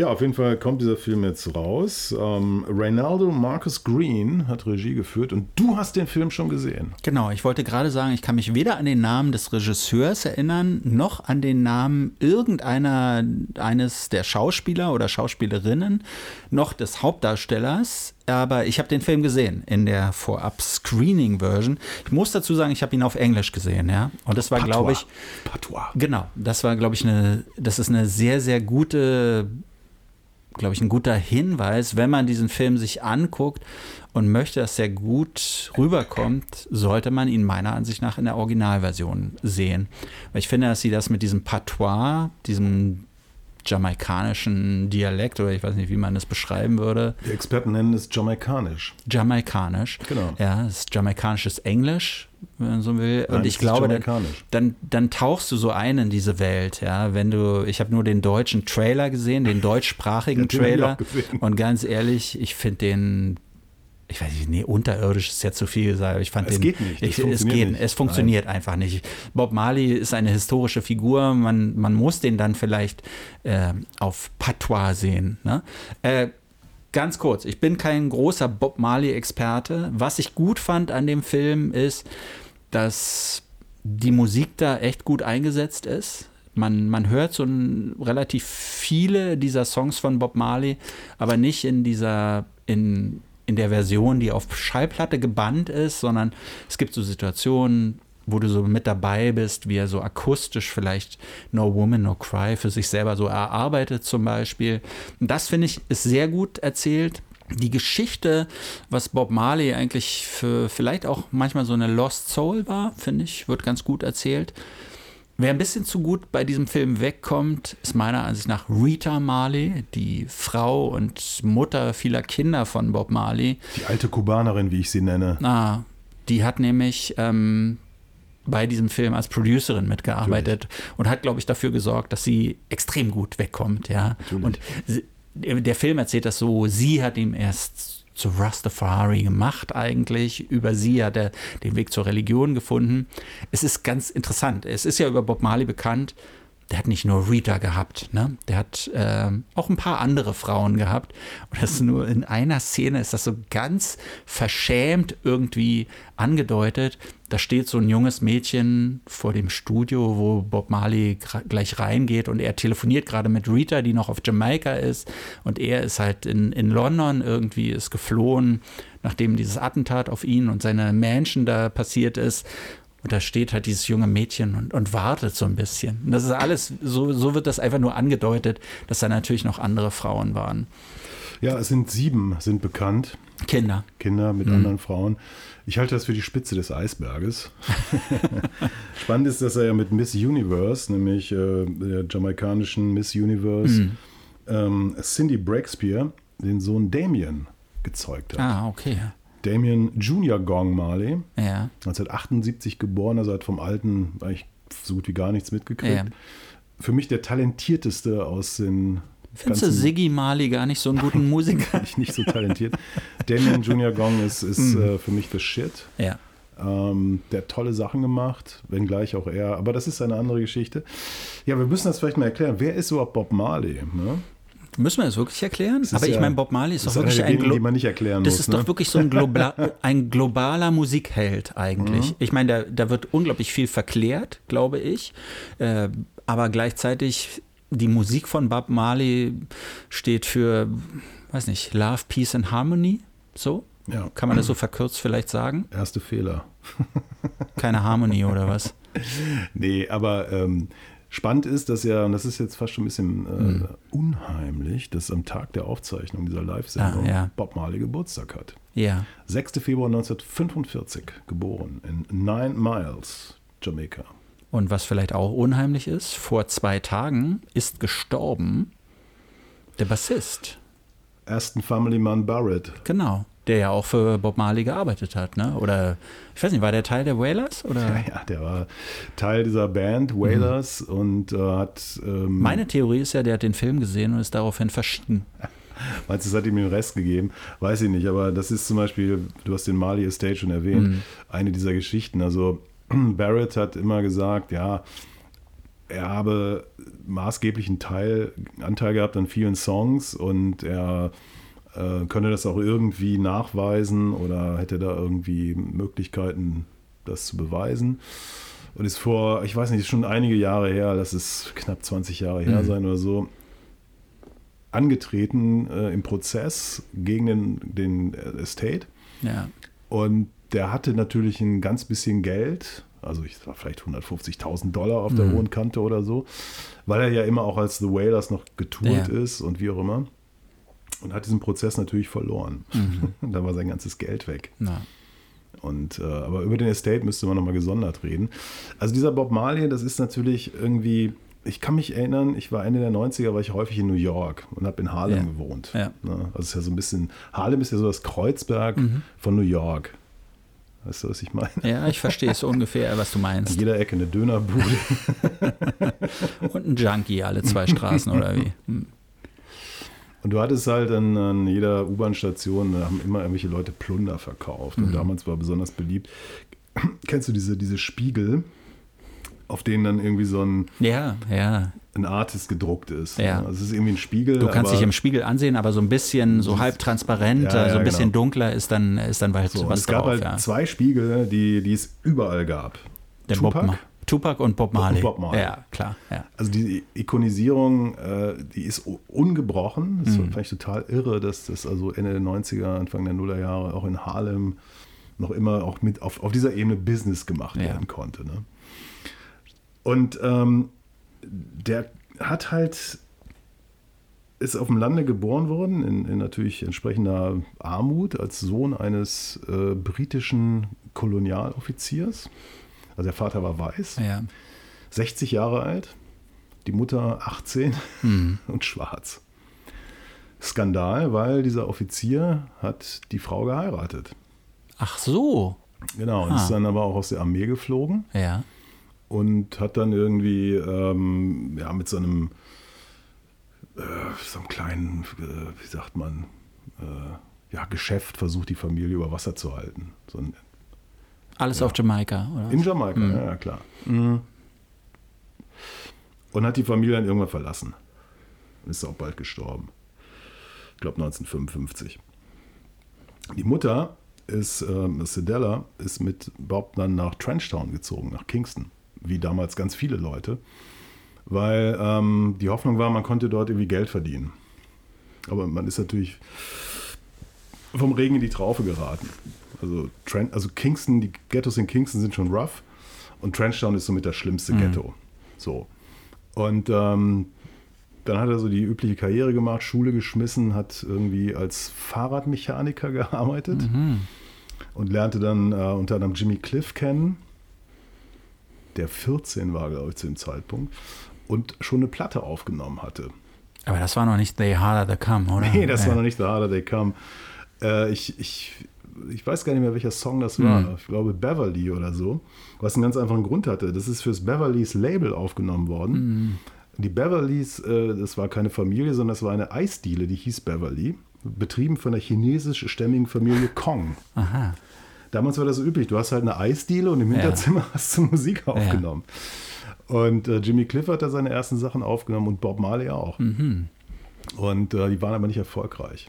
Ja, auf jeden Fall kommt dieser Film jetzt raus. Ähm, Reynaldo Marcus Green hat Regie geführt und du hast den Film schon gesehen. Genau, ich wollte gerade sagen, ich kann mich weder an den Namen des Regisseurs erinnern, noch an den Namen irgendeiner eines der Schauspieler oder Schauspielerinnen, noch des Hauptdarstellers. Aber ich habe den Film gesehen in der Vorab-Screening-Version. Ich muss dazu sagen, ich habe ihn auf Englisch gesehen, ja. Und das war, glaube ich, Patois. Genau, das war, glaube ich, eine, das ist eine sehr, sehr gute, glaube ich, ein guter Hinweis, wenn man diesen Film sich anguckt und möchte, dass er gut rüberkommt, sollte man ihn meiner Ansicht nach in der Originalversion sehen. Weil ich finde, dass sie das mit diesem Patois, diesem jamaikanischen Dialekt oder ich weiß nicht, wie man das beschreiben würde, Die Experten nennen es jamaikanisch. jamaikanisch. Genau. Ja, es ist jamaikanisches Englisch, wenn man so will. Nein, und ich glaube, dann, dann, dann tauchst du so ein in diese Welt, ja. Wenn du, ich habe nur den deutschen Trailer gesehen, den deutschsprachigen Ja, den Trailer. Und ganz ehrlich, ich finde den, ich weiß nicht, nee, unterirdisch ist ja zu viel gesagt, aber ich fand Es den. geht nicht, es Ich, es funktioniert geht, nicht. es funktioniert einfach nicht. Bob Marley ist eine historische Figur, man, man muss den dann vielleicht äh, auf Patois sehen. Ne? Äh, Ganz kurz, ich bin kein großer Bob Marley-Experte. Was ich gut fand an dem Film ist, dass die Musik da echt gut eingesetzt ist. Man, man hört so ein, relativ viele dieser Songs von Bob Marley, aber nicht in dieser, in, in der Version, die auf Schallplatte gebannt ist, sondern es gibt so Situationen, wo du so mit dabei bist, wie er so akustisch vielleicht No Woman, No Cry für sich selber so erarbeitet zum Beispiel. Und das finde ich ist sehr gut erzählt. Die Geschichte, was Bob Marley eigentlich für vielleicht auch manchmal so eine Lost Soul war, finde ich, wird ganz gut erzählt. Wer ein bisschen zu gut bei diesem Film wegkommt, ist meiner Ansicht nach Rita Marley, die Frau und Mutter vieler Kinder von Bob Marley. Die alte Kubanerin, wie ich sie nenne. Ah, die hat nämlich ähm, bei diesem Film als Producerin mitgearbeitet und hat, glaube ich, dafür gesorgt, dass sie extrem gut wegkommt, ja. Natürlich. Und sie, der Film erzählt das so, sie hat ihm erst zu Rastafari gemacht eigentlich. Über sie hat er den Weg zur Religion gefunden. Es ist ganz interessant. Es ist ja über Bob Marley bekannt, der hat nicht nur Rita gehabt, ne? Der hat ähm, auch ein paar andere Frauen gehabt. Und das nur in einer Szene ist das so ganz verschämt irgendwie angedeutet. Da steht so ein junges Mädchen vor dem Studio, wo Bob Marley gleich reingeht und er telefoniert gerade mit Rita, die noch auf Jamaika ist. Und er ist halt in, in London irgendwie, ist geflohen, nachdem dieses Attentat auf ihn und seine Menschen da passiert ist. Und da steht halt dieses junge Mädchen und, und wartet so ein bisschen. Und das ist alles, so, so wird das einfach nur angedeutet, dass da natürlich noch andere Frauen waren. Ja, es sind sieben, sind bekannt. Kinder. Kinder Mhm. mit anderen Frauen. Ich halte das für die Spitze des Eisberges. Spannend ist, dass er ja mit Miss Universe, nämlich äh, der jamaikanischen Miss Universe, Mhm. ähm, Cindy Breakspear, den Sohn Damien gezeugt hat. Ah, okay. Damien Junior Gong Marley, Ja. 1978 geboren, also hat vom Alten eigentlich so gut wie gar nichts mitgekriegt. Ja. für mich der talentierteste aus den Findest du Siggy Marley gar nicht so einen guten Musiker? ich nicht so talentiert. Damien Junior Gong ist, ist Mhm. äh, für mich das Shit. Ja. Ähm, der hat tolle Sachen gemacht, wenngleich auch er, aber das ist eine andere Geschichte. Ja, wir müssen das vielleicht mal erklären. Wer ist überhaupt Bob Marley? Ne? Müssen wir das wirklich erklären? ist Aber ich ja- meine, Bob Marley ist Das doch wirklich ein Glo erklären Das muss. ist ne? doch wirklich so ein, Globla ein globaler Musikheld eigentlich. Mhm. Ich meine, da, da wird unglaublich viel verklärt, glaube ich. Äh, aber gleichzeitig die Musik von Bob Marley steht für, weiß nicht, Love, Peace and Harmony. So? ja. Kann man das so verkürzt vielleicht sagen? Erste Fehler. Keine Harmonie oder was? Nee, aber ähm, spannend ist, dass ja, und das ist jetzt fast schon ein bisschen äh, Mhm. unheimlich, dass am Tag der Aufzeichnung dieser Live-Sendung Ah, ja. Bob Marley Geburtstag hat. Ja. 6. Februar 1945 geboren in Nine Miles, Jamaika. Und was vielleicht auch unheimlich ist, vor zwei Tagen ist gestorben der Bassist. Aston Family Man Barrett. Genau. Der ja auch für Bob Marley gearbeitet hat, ne? Oder ich weiß nicht, war der Teil der Wailers? Oder? Ja, ja, der war Teil dieser Band, Wailers, und äh, hat. Ähm, Meine Theorie ist ja, der hat den Film gesehen und ist daraufhin verschieden. Meinst du, es hat ihm den Rest gegeben? Weiß ich nicht, aber das ist zum Beispiel, du hast den Marley Estate schon erwähnt, Mhm. eine dieser Geschichten. Also Barrett hat immer gesagt, ja, er habe maßgeblichen Teil, Anteil gehabt an vielen Songs und er äh, könne das auch irgendwie nachweisen oder hätte da irgendwie Möglichkeiten, das zu beweisen. Und ist vor, ich weiß nicht, ist schon einige Jahre her, lass es knapp 20 Jahre her Mhm. sein oder so, angetreten äh, im Prozess gegen den, den Estate. Ja. Und der hatte natürlich ein ganz bisschen Geld, also ich sag vielleicht 150.000 Dollar auf der Mhm. hohen Kante oder so, weil er ja immer auch als The Whalers noch getourt Ja. ist und wie auch immer. Und hat diesen Prozess natürlich verloren. Mhm. Da war sein ganzes Geld weg. Na. Und, äh, aber über den Estate müsste man nochmal gesondert reden. Also dieser Bob Marley, das ist natürlich irgendwie, ich kann mich erinnern, ich war Ende der 90er, war ich häufig in New York und habe in Harlem Ja. gewohnt. Ja. Ne? Also es ist ja so ein bisschen, Harlem ist ja so das Kreuzberg Mhm. von New York. Weißt du, was ich meine? Ja, ich verstehe so ungefähr, was du An meinst. jeder Ecke eine Dönerbude. Und ein Junkie alle zwei Straßen oder wie? Hm. Und du hattest halt an, an jeder U-Bahn-Station, da haben immer irgendwelche Leute Plunder verkauft. Und Mhm. damals war besonders beliebt. Kennst du diese, diese Spiegel, auf denen dann irgendwie so ein, Ja, ja. ein Artist gedruckt ist? Ja. Also es ist irgendwie ein Spiegel. Du kannst dich im Spiegel ansehen, aber so ein bisschen so halb transparent, Ja, ja, so ein bisschen genau. dunkler ist dann, ist dann halt so, und was es gab drauf. halt zwei Spiegel, die, die es überall gab. Der Bob Tupac. Ma Tupac und Bob Marley. Bob Marley. Ja, klar. Ja. Also die Ikonisierung, äh, die ist ungebrochen. Das Mhm. fand ich total irre, dass das also Ende der 90er, Anfang der Nullerjahre auch in Harlem noch immer auch mit auf, auf dieser Ebene Business gemacht Ja. werden konnte. Ne? Und ähm, der hat halt ist auf dem Lande geboren worden, in, in natürlich entsprechender Armut, als Sohn eines äh, britischen Kolonialoffiziers. Also der Vater war weiß. ja. 60 Jahre alt, die Mutter 18 Hm. und schwarz. Skandal, weil dieser Offizier hat die Frau geheiratet. Ach so. Genau, und Ah. ist dann aber auch aus der Armee geflogen Ja. und hat dann irgendwie ähm, ja, mit so einem, äh, so einem kleinen, äh, wie sagt man, äh, ja, Geschäft versucht, die Familie über Wasser zu halten. So ein, Alles auf Jamaika, oder? in Jamaika, Mhm. ja, ja, klar. Mhm. Und hat die Familie dann irgendwann verlassen. Ist auch bald gestorben. Ich glaube 1955. Die Mutter ist, ähm, Sedella, ist mit Bob dann nach Trenchtown gezogen, nach Kingston. Wie damals ganz viele Leute. Weil ähm, die Hoffnung war, man konnte dort irgendwie Geld verdienen. Aber man ist natürlich vom Regen in die Traufe geraten. Also, Trent, also Kingston, die Ghettos in Kingston sind schon rough und Trenchtown ist somit das schlimmste Mhm. Ghetto. So. Und ähm, dann hat er so die übliche Karriere gemacht, Schule geschmissen, hat irgendwie als Fahrradmechaniker gearbeitet Mhm. und lernte dann äh, unter anderem Jimmy Cliff kennen, der 14 war, glaube ich, zu dem Zeitpunkt und schon eine Platte aufgenommen hatte. Aber das war noch nicht They Harder They Come, oder? Nee, das war noch nicht The Harder They Come. Äh, ich, ich, ich weiß gar nicht mehr, welcher Song das war. Hm. Ich glaube Beverly oder so. Was einen ganz einfachen Grund hatte. Das ist fürs Beverlys Label aufgenommen worden. Hm. Die Beverlys, äh, das war keine Familie, sondern das war eine Eisdiele, die hieß Beverly, betrieben von der chinesischstämmigen Familie Kong. Aha. Damals war das so üblich. Du hast halt eine Eisdiele und im Ja. Hinterzimmer hast du Musik aufgenommen. Und äh, Jimmy Cliff hat da seine ersten Sachen aufgenommen und Bob Marley auch. Mhm. Und äh, die waren aber nicht erfolgreich.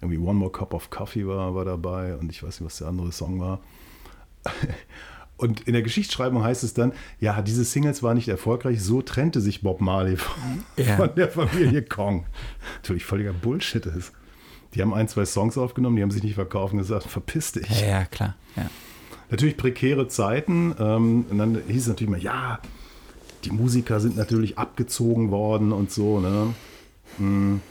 Irgendwie One More Cup of Coffee war, war dabei und ich weiß nicht, was der andere Song war. Und in der Geschichtsschreibung heißt es dann, ja, diese Singles waren nicht erfolgreich, so trennte sich Bob Marley von, Ja. von der Familie Kong. Natürlich völliger Bullshit ist. Die haben ein, zwei Songs aufgenommen, die haben sich nicht verkauft und gesagt, verpiss dich. Ja, ja, klar. Ja. Natürlich prekäre Zeiten. Ähm, und dann hieß es natürlich mal, ja, die Musiker sind natürlich abgezogen worden und so. Ne? Hm.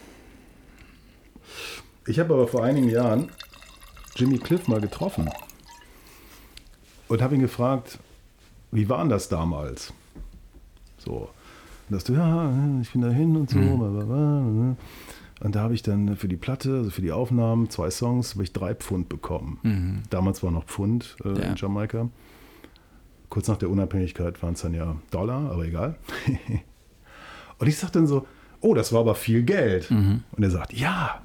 Ich habe aber vor einigen Jahren Jimmy Cliff mal getroffen und habe ihn gefragt, wie war das damals? So. Und dass du, ja, ich bin dahin und so. bla, bla, bla, ne? Und da habe ich dann für die Platte, also für die Aufnahmen, zwei Songs, habe ich drei Pfund bekommen. Damals war noch Pfund äh, Ja. in Jamaika. Kurz nach der Unabhängigkeit waren es dann ja Dollar, aber egal. und ich sage dann so, oh, das war aber viel Geld. Und er sagt, ja,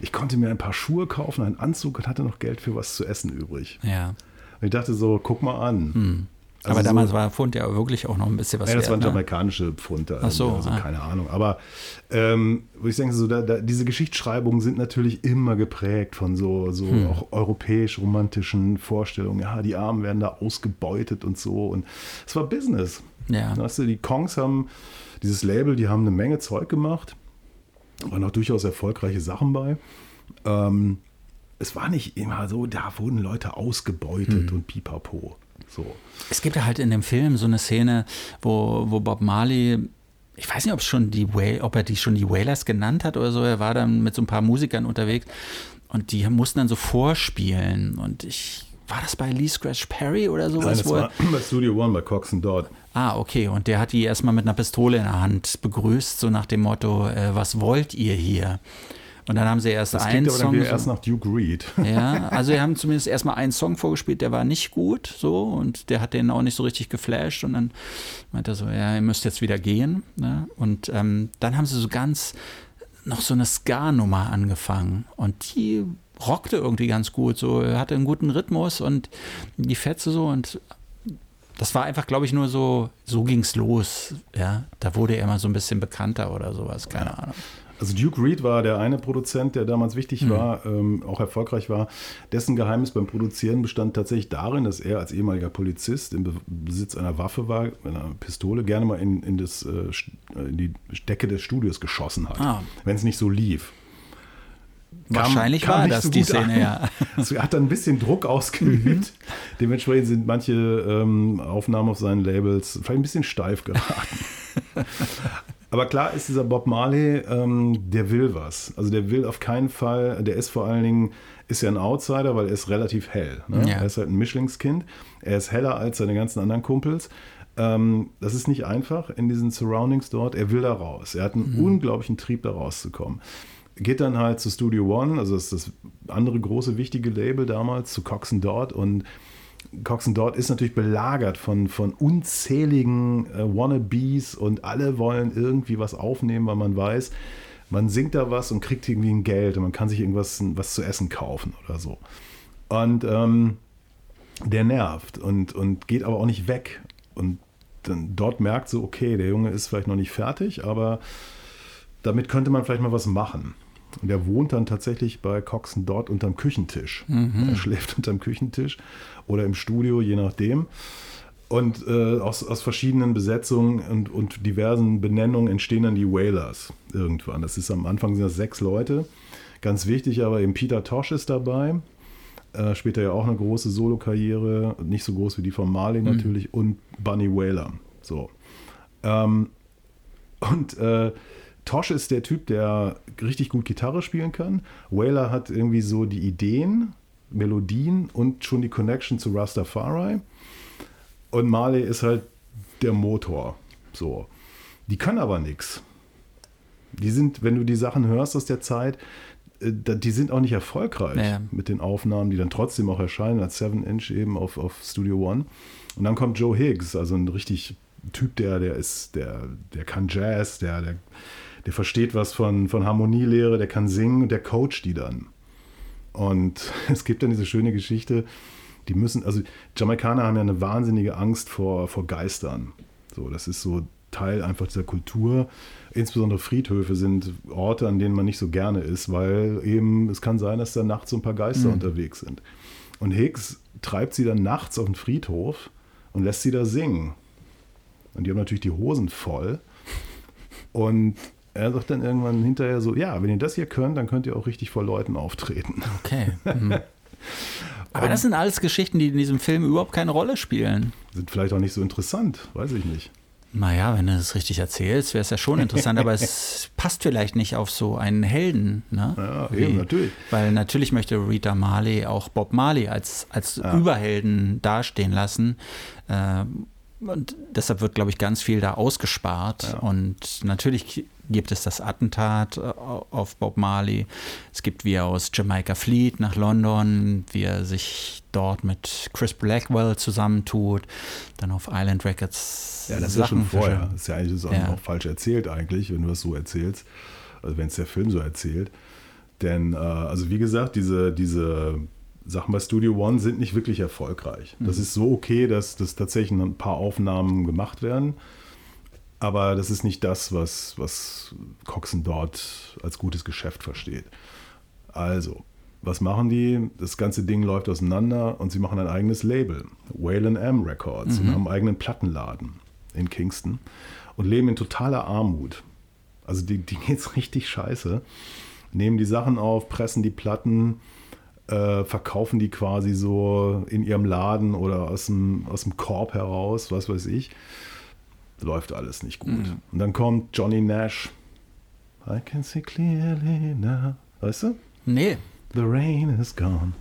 ich konnte mir ein paar Schuhe kaufen, einen Anzug und hatte noch Geld für was zu essen übrig. ja. Und ich dachte so, guck mal an. Also Aber so- damals war Pfund ja wirklich auch noch ein bisschen was ja, das waren wert, ne? jamaikanische Pfund. da so, also ah. keine Ahnung. Aber ähm, wo ich denke, so, da, da, diese Geschichtsschreibungen sind natürlich immer geprägt von so, so Hm. auch europäisch-romantischen Vorstellungen. Ja, die Armen werden da ausgebeutet und so. Und es war Business. Ja. Weißt du, die Kongs haben dieses Label, die haben eine Menge Zeug gemacht. Waren auch durchaus erfolgreiche Sachen bei. Ähm, es war nicht immer so, da wurden Leute ausgebeutet Hm. und pipapo. So. Es gibt ja halt in dem Film so eine Szene, wo, wo Bob Marley, ich weiß nicht, ob es schon die Whale, ob er die schon die Wailers genannt hat oder so. Er war dann mit so ein paar Musikern unterwegs und die mussten dann so vorspielen. Und ich war das bei Lee Scratch Perry oder Nein, sowas? das wo er- war bei Studio One, bei Cox and Dodd. Ah, okay. Und der hat die erstmal mit einer Pistole in der Hand begrüßt, so nach dem Motto, äh, was wollt ihr hier? Und dann haben sie erst Das einen aber dann Song. so- erst nach Duke Reed. ja, also wir haben zumindest erstmal einen Song vorgespielt, der war nicht gut, so, und der hat den auch nicht so richtig geflasht und dann meinte er so, ja, ihr müsst jetzt wieder gehen. Ne? Und ähm, dann haben sie so ganz noch so eine Ska-Nummer angefangen und die rockte irgendwie ganz gut, so, hatte einen guten Rhythmus und die Fetze so und das war einfach, glaube ich, nur so, so ging's los, ja. Da wurde er immer so ein bisschen bekannter oder sowas, keine Ahnung. Also Duke Reed war der eine Produzent, der damals wichtig Mhm. war, ähm, auch erfolgreich war. Dessen Geheimnis beim Produzieren bestand tatsächlich darin, dass er als ehemaliger Polizist im Be Besitz einer Waffe war, einer Pistole, gerne mal in, in, das, äh, äh, in die Decke des Studios geschossen hat, Ah. wenn es nicht so lief. Kam- Wahrscheinlich kam war nicht das so die Szene, an. ja. Hat dann ein bisschen Druck ausgeübt. Dementsprechend sind manche ähm, Aufnahmen auf seinen Labels vielleicht ein bisschen steif geraten. Aber klar ist dieser Bob Marley, ähm, der will was. Also der will auf keinen Fall, der ist vor allen Dingen, ist ja ein Outsider, weil er ist relativ hell. Ne? Ja. Er ist halt ein Mischlingskind. Er ist heller als seine ganzen anderen Kumpels. Ähm, das ist nicht einfach in diesen Surroundings dort. Er will da raus. Er hat einen unglaublichen Trieb, da rauszukommen. Geht dann halt zu Studio One, also das ist das andere große wichtige Label damals, zu Cox Dodd und Cox Dodd ist natürlich belagert von, von unzähligen äh, Wannabes und alle wollen irgendwie was aufnehmen, weil man weiß, man singt da was und kriegt irgendwie ein Geld und man kann sich irgendwas was zu essen kaufen oder so. Und ähm, der nervt und, und geht aber auch nicht weg. Und dann dort merkt so, okay, der Junge ist vielleicht noch nicht fertig, aber damit könnte man vielleicht mal was machen. Und er wohnt dann tatsächlich bei Coxen dort unterm Küchentisch. Er schläft unterm Küchentisch oder im Studio, je nachdem. Und äh, aus, aus verschiedenen Besetzungen und, und diversen Benennungen entstehen dann die Whalers irgendwann. Das ist am Anfang sind das sechs Leute. Ganz wichtig, aber eben Peter Tosh ist dabei. Äh, später ja auch eine große Solokarriere, nicht so groß wie die von Marley natürlich, und Bunny Whaler. So. Ähm, und äh, Tosh ist der Typ, der richtig gut Gitarre spielen kann. Whaler hat irgendwie so die Ideen, Melodien und schon die Connection zu Rastafari. Und Marley ist halt der Motor. So. Die können aber nichts. Die sind, wenn du die Sachen hörst aus der Zeit, äh, die sind auch nicht erfolgreich Ja. mit den Aufnahmen, die dann trotzdem auch erscheinen als 7-Inch eben auf, auf Studio One. Und dann kommt Joe Higgs, also ein richtig Typ, der, der ist, der, der kann Jazz, der, der, der versteht was von, von Harmonielehre, der kann singen und der coacht die dann. Und es gibt dann diese schöne Geschichte, die müssen, also Jamaikaner haben ja eine wahnsinnige Angst vor, vor Geistern. So, das ist so Teil einfach dieser Kultur. Insbesondere Friedhöfe sind Orte, an denen man nicht so gerne ist, weil eben es kann sein, dass da nachts so ein paar Geister mhm. unterwegs sind. Und Hicks treibt sie dann nachts auf den Friedhof und lässt sie da singen. Und die haben natürlich die Hosen voll. Und er sagt dann irgendwann hinterher so, ja, wenn ihr das hier könnt, dann könnt ihr auch richtig vor Leuten auftreten. Okay. Mhm. Aber das sind alles Geschichten, die in diesem Film überhaupt keine Rolle spielen. Sind vielleicht auch nicht so interessant, weiß ich nicht. Naja, wenn du es richtig erzählst, wäre es ja schon interessant, aber es passt vielleicht nicht auf so einen Helden. Ne? Ja, Wie, eben, natürlich. Weil natürlich möchte Rita Marley auch Bob Marley als, als ja. Überhelden dastehen lassen. Äh, und deshalb wird, glaube ich, ganz viel da ausgespart. Ja. Und natürlich gibt es das Attentat äh, auf Bob Marley. Es gibt, wie er aus Jamaica flieht nach London, wie er sich dort mit Chris Blackwell zusammentut, dann auf Island Records. Ja, das Sachen ist ja schon vorher. Das ist ja eigentlich ja. auch falsch erzählt, eigentlich, wenn du das so erzählst. Also, wenn es der Film so erzählt. Denn, äh, also wie gesagt, diese, diese Sachen bei Studio One sind nicht wirklich erfolgreich. Das mhm. ist so okay, dass, dass tatsächlich ein paar Aufnahmen gemacht werden. Aber das ist nicht das, was, was Coxen dort als gutes Geschäft versteht. Also, was machen die? Das ganze Ding läuft auseinander und sie machen ein eigenes Label, Whalen M Records, mhm. und haben einen eigenen Plattenladen in Kingston und leben in totaler Armut. Also, die, die geht's richtig scheiße. Nehmen die Sachen auf, pressen die Platten, äh, verkaufen die quasi so in ihrem Laden oder aus dem, aus dem Korb heraus, was weiß ich läuft alles nicht gut. Mhm. Und dann kommt Johnny Nash. I can see clearly now. Weißt du? Nee. The rain is gone.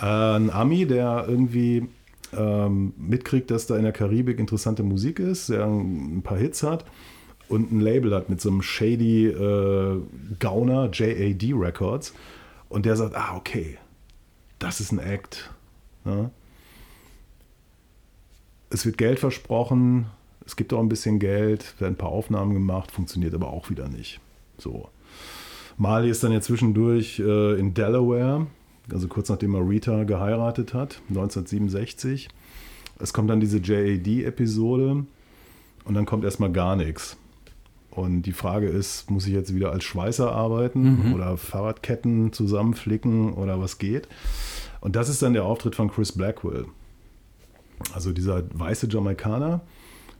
äh, ein Ami, der irgendwie ähm, mitkriegt, dass da in der Karibik interessante Musik ist, der ein paar Hits hat und ein Label hat mit so einem shady äh, Gauner, JAD Records. Und der sagt, ah, okay, das ist ein Act. Ja? Es wird Geld versprochen, es gibt auch ein bisschen Geld, werden ein paar Aufnahmen gemacht, funktioniert aber auch wieder nicht. So. Marley ist dann ja zwischendurch äh, in Delaware, also kurz nachdem er Rita geheiratet hat, 1967. Es kommt dann diese JAD-Episode und dann kommt erstmal gar nichts. Und die Frage ist, muss ich jetzt wieder als Schweißer arbeiten mhm. oder Fahrradketten zusammenflicken oder was geht? Und das ist dann der Auftritt von Chris Blackwell. Also dieser weiße Jamaikaner,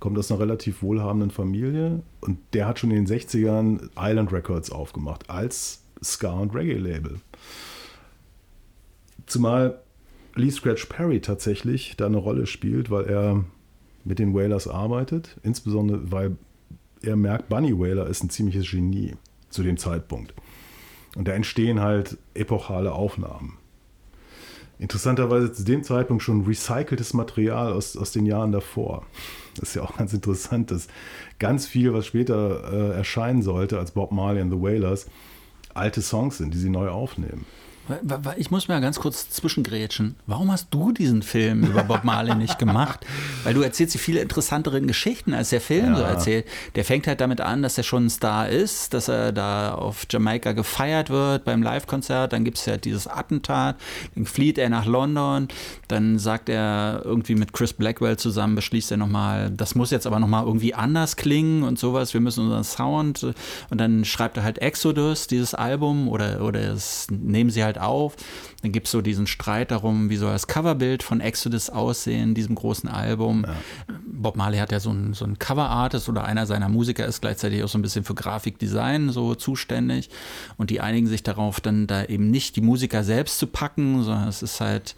kommt aus einer relativ wohlhabenden Familie und der hat schon in den 60ern Island Records aufgemacht als Ska- und Reggae-Label. Zumal Lee Scratch Perry tatsächlich da eine Rolle spielt, weil er mit den Whalers arbeitet, insbesondere weil er merkt, Bunny Whaler ist ein ziemliches Genie zu dem Zeitpunkt. Und da entstehen halt epochale Aufnahmen. Interessanterweise zu dem Zeitpunkt schon recyceltes Material aus, aus den Jahren davor. Das ist ja auch ganz interessant, dass ganz viel, was später äh, erscheinen sollte als Bob Marley and the Wailers, alte Songs sind, die sie neu aufnehmen. Ich muss mal ganz kurz zwischengrätschen. Warum hast du diesen Film über Bob Marley nicht gemacht? Weil du erzählst sie viele interessantere Geschichten, als der Film ja. so erzählt. Der fängt halt damit an, dass er schon ein Star ist, dass er da auf Jamaika gefeiert wird beim Live-Konzert. Dann gibt es ja dieses Attentat. Dann flieht er nach London. Dann sagt er irgendwie mit Chris Blackwell zusammen, beschließt er nochmal, das muss jetzt aber nochmal irgendwie anders klingen und sowas. Wir müssen unseren Sound. Und dann schreibt er halt Exodus, dieses Album, oder, oder es nehmen sie halt halt auf. Dann gibt es so diesen Streit darum, wie soll das Coverbild von Exodus aussehen, diesem großen Album. Ja. Bob Marley hat ja so ein, so ein Cover-Artist oder einer seiner Musiker ist gleichzeitig auch so ein bisschen für Grafikdesign so zuständig. Und die einigen sich darauf, dann da eben nicht die Musiker selbst zu packen, sondern es ist halt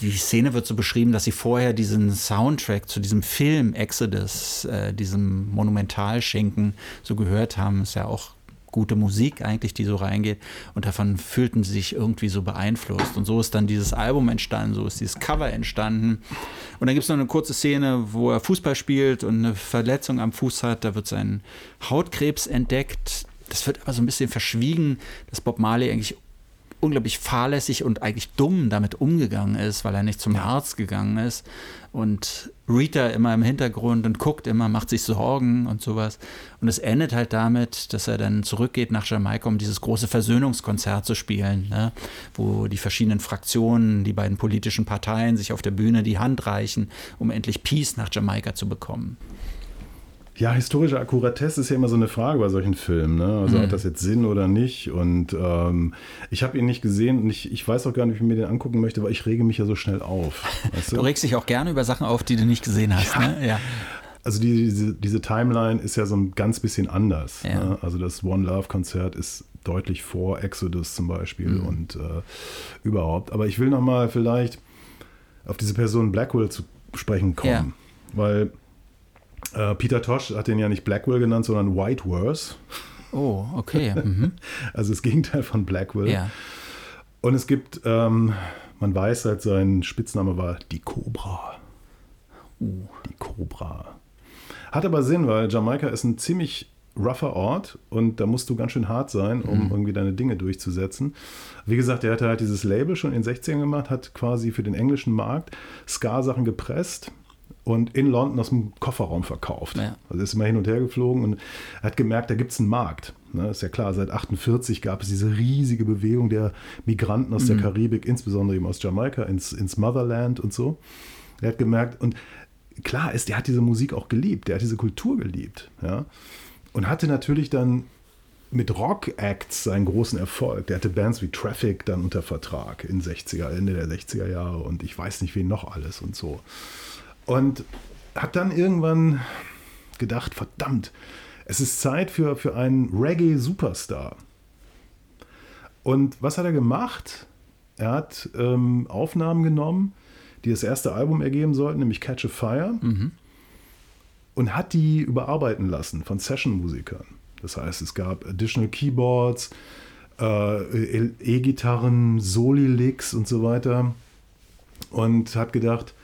die Szene wird so beschrieben, dass sie vorher diesen Soundtrack zu diesem Film Exodus, äh, diesem Monumentalschinken, so gehört haben. Ist ja auch gute Musik eigentlich, die so reingeht. Und davon fühlten sie sich irgendwie so beeinflusst. Und so ist dann dieses Album entstanden, so ist dieses Cover entstanden. Und dann gibt es noch eine kurze Szene, wo er Fußball spielt und eine Verletzung am Fuß hat. Da wird sein Hautkrebs entdeckt. Das wird aber so ein bisschen verschwiegen, dass Bob Marley eigentlich unglaublich fahrlässig und eigentlich dumm damit umgegangen ist, weil er nicht zum Arzt gegangen ist. Und Rita immer im Hintergrund und guckt immer, macht sich Sorgen und sowas. Und es endet halt damit, dass er dann zurückgeht nach Jamaika, um dieses große Versöhnungskonzert zu spielen, ne? wo die verschiedenen Fraktionen, die beiden politischen Parteien sich auf der Bühne die Hand reichen, um endlich Peace nach Jamaika zu bekommen. Ja, historische Akkuratesse ist ja immer so eine Frage bei solchen Filmen. Ne? Also Mhm. hat das jetzt Sinn oder nicht? Und ähm, ich habe ihn nicht gesehen und ich, ich weiß auch gar nicht, wie ich mir den angucken möchte, weil ich rege mich ja so schnell auf. Weißt Du du? regst dich auch gerne über Sachen auf, die du nicht gesehen hast. Ne? Ja. Also die, diese, diese Timeline ist ja so ein ganz bisschen anders. Ja. Ne? Also das One Love Konzert ist deutlich vor Exodus zum Beispiel Mhm. und äh, überhaupt. Aber ich will noch mal vielleicht auf diese Person Blackwell zu sprechen kommen, Ja. weil äh, Peter Tosh hat den ja nicht Blackwell genannt, sondern White Worse. Oh, okay. Mhm. Also das Gegenteil von Blackwell. Ja. Und es gibt, ähm, man weiß halt, sein Spitzname war die Cobra. Uh. Die Cobra. Hat aber Sinn, weil Jamaika ist ein ziemlich rougher Ort und da musst du ganz schön hart sein, um irgendwie deine Dinge durchzusetzen. Wie gesagt, er hatte halt dieses Label schon in den 60ern gemacht, hat quasi für den englischen Markt Ska-Sachen gepresst und in London aus dem Kofferraum verkauft. Ja. Also ist immer hin und her geflogen und hat gemerkt, da gibt es einen Markt. Ne, ist ja klar, seit 48 gab es diese riesige Bewegung der Migranten aus der Karibik, insbesondere eben aus Jamaika, ins, ins Motherland und so. Er hat gemerkt, und klar ist, der hat diese Musik auch geliebt, der hat diese Kultur geliebt. Ja? Und hatte natürlich dann mit Rock-Acts seinen großen Erfolg. Der hatte Bands wie Traffic dann unter Vertrag in 60er, Ende der 60er Jahre und ich weiß nicht wen noch alles und so. Und hat dann irgendwann gedacht, verdammt, es ist Zeit für, für einen Reggae-Superstar. Und was hat er gemacht? Er hat ähm, Aufnahmen genommen, die das erste Album ergeben sollten, nämlich Catch a Fire, und hat die überarbeiten lassen von Session-Musikern. Das heißt, es gab Additional Keyboards, äh, E-Gitarren, Soli-Licks und so weiter. Und hat gedacht,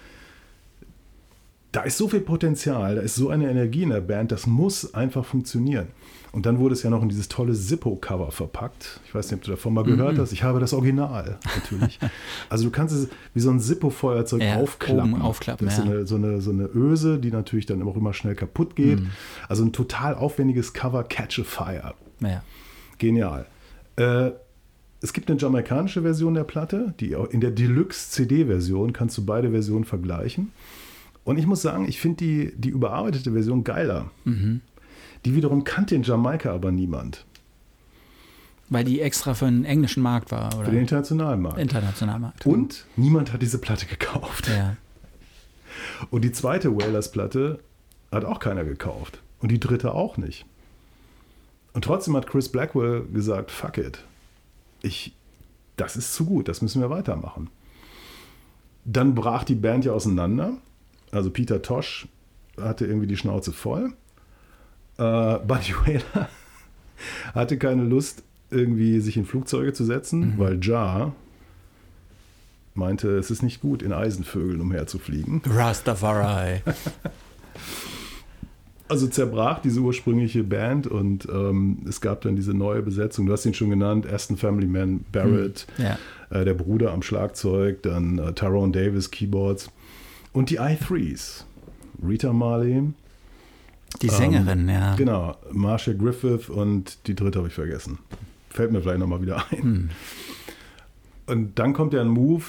da ist so viel Potenzial, da ist so eine Energie in der Band, das muss einfach funktionieren. Und dann wurde es ja noch in dieses tolle Zippo-Cover verpackt. Ich weiß nicht, ob du davon mal gehört hast. Ich habe das Original, natürlich. also du kannst es wie so ein Zippo-Feuerzeug Ja, aufklappen. aufklappen, das ist ja. so, eine, so, eine, Öse, die natürlich dann auch immer schnell kaputt geht. Mhm. Also ein total aufwendiges Cover, Catch a Fire. Ja. Genial. Äh, es gibt eine jamaikanische Version der Platte, die auch in der Deluxe-CD-Version kannst du beide Versionen vergleichen. Und ich muss sagen, ich finde die, die überarbeitete Version geiler. Mhm. Die wiederum kannte in Jamaika aber niemand. Weil die extra für den englischen Markt war, oder? Für den internationalen Markt. Internationalmarkt. Und niemand hat diese Platte gekauft. Ja. Und die zweite Wailers-Platte hat auch keiner gekauft. Und die dritte auch nicht. Und trotzdem hat Chris Blackwell gesagt, fuck it. Ich, das ist zu gut, das müssen wir weitermachen. Dann brach die Band ja auseinander. Also Peter Tosh hatte irgendwie die Schnauze voll. Äh, Buddy Whaler hatte keine Lust, irgendwie sich in Flugzeuge zu setzen, weil Jar meinte, es ist nicht gut, in Eisenvögeln umherzufliegen. Rastafari. Also zerbrach diese ursprüngliche Band und ähm, es gab dann diese neue Besetzung. Du hast ihn schon genannt, Aston Family Man Barrett, Ja. äh, der Bruder am Schlagzeug, dann äh, Tyrone Davis Keyboards und die i3s. Rita Marley, Die Sängerin, ja. genau, Marcia Griffith und die dritte habe ich vergessen. Fällt mir vielleicht nochmal wieder ein. Hm. Und dann kommt ja ein Move,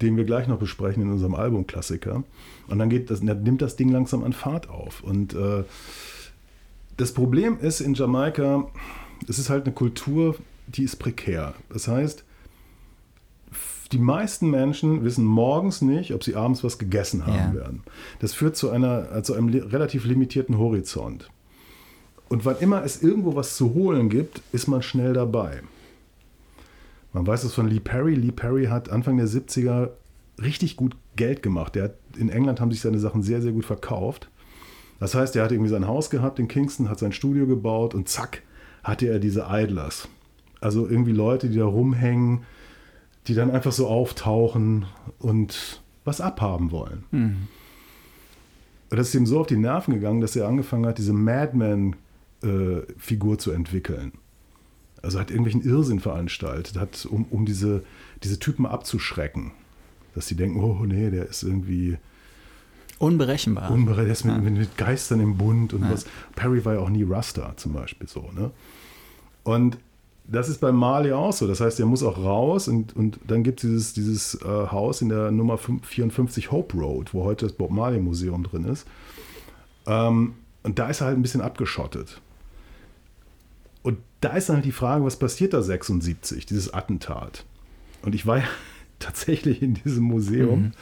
den wir gleich noch besprechen in unserem Albumklassiker. Und dann geht das, dann nimmt das Ding langsam an Fahrt auf. Und äh, das Problem ist in Jamaika, es ist halt eine Kultur, die ist prekär. Das heißt, die meisten Menschen wissen morgens nicht, ob sie abends was gegessen haben Ja. werden. Das führt zu, einer, zu einem li- relativ limitierten Horizont. Und wann immer es irgendwo was zu holen gibt, ist man schnell dabei. Man weiß es von Lee Perry. Lee Perry hat Anfang der 70er richtig gut Geld gemacht. Hat, in England haben sich seine Sachen sehr, sehr gut verkauft. Das heißt, er hat irgendwie sein Haus gehabt in Kingston, hat sein Studio gebaut und zack, hatte er diese Idlers. Also irgendwie Leute, die da rumhängen, die dann einfach so auftauchen und was abhaben wollen. Mhm. Und das ist ihm so auf die Nerven gegangen, dass er angefangen hat, diese Madman-Figur zu entwickeln. Also hat irgendwelchen Irrsinn veranstaltet, hat, um, um diese, diese Typen abzuschrecken. Dass sie denken, oh nee, der ist irgendwie Unberechenbar. unberechenbar, der ist mit, mit, mit Geistern im Bund und was. Perry war ja auch nie Rasta zum Beispiel so, ne? Und das ist bei Marley auch so. Das heißt, er muss auch raus und, und dann gibt es dieses, dieses äh, Haus in der Nummer 5, 54 Hope Road, wo heute das Bob Marley Museum drin ist. Ähm, und da ist er halt ein bisschen abgeschottet. Und da ist dann halt die Frage, was passiert da 76, dieses Attentat? Und ich war ja tatsächlich in diesem Museum. Mhm.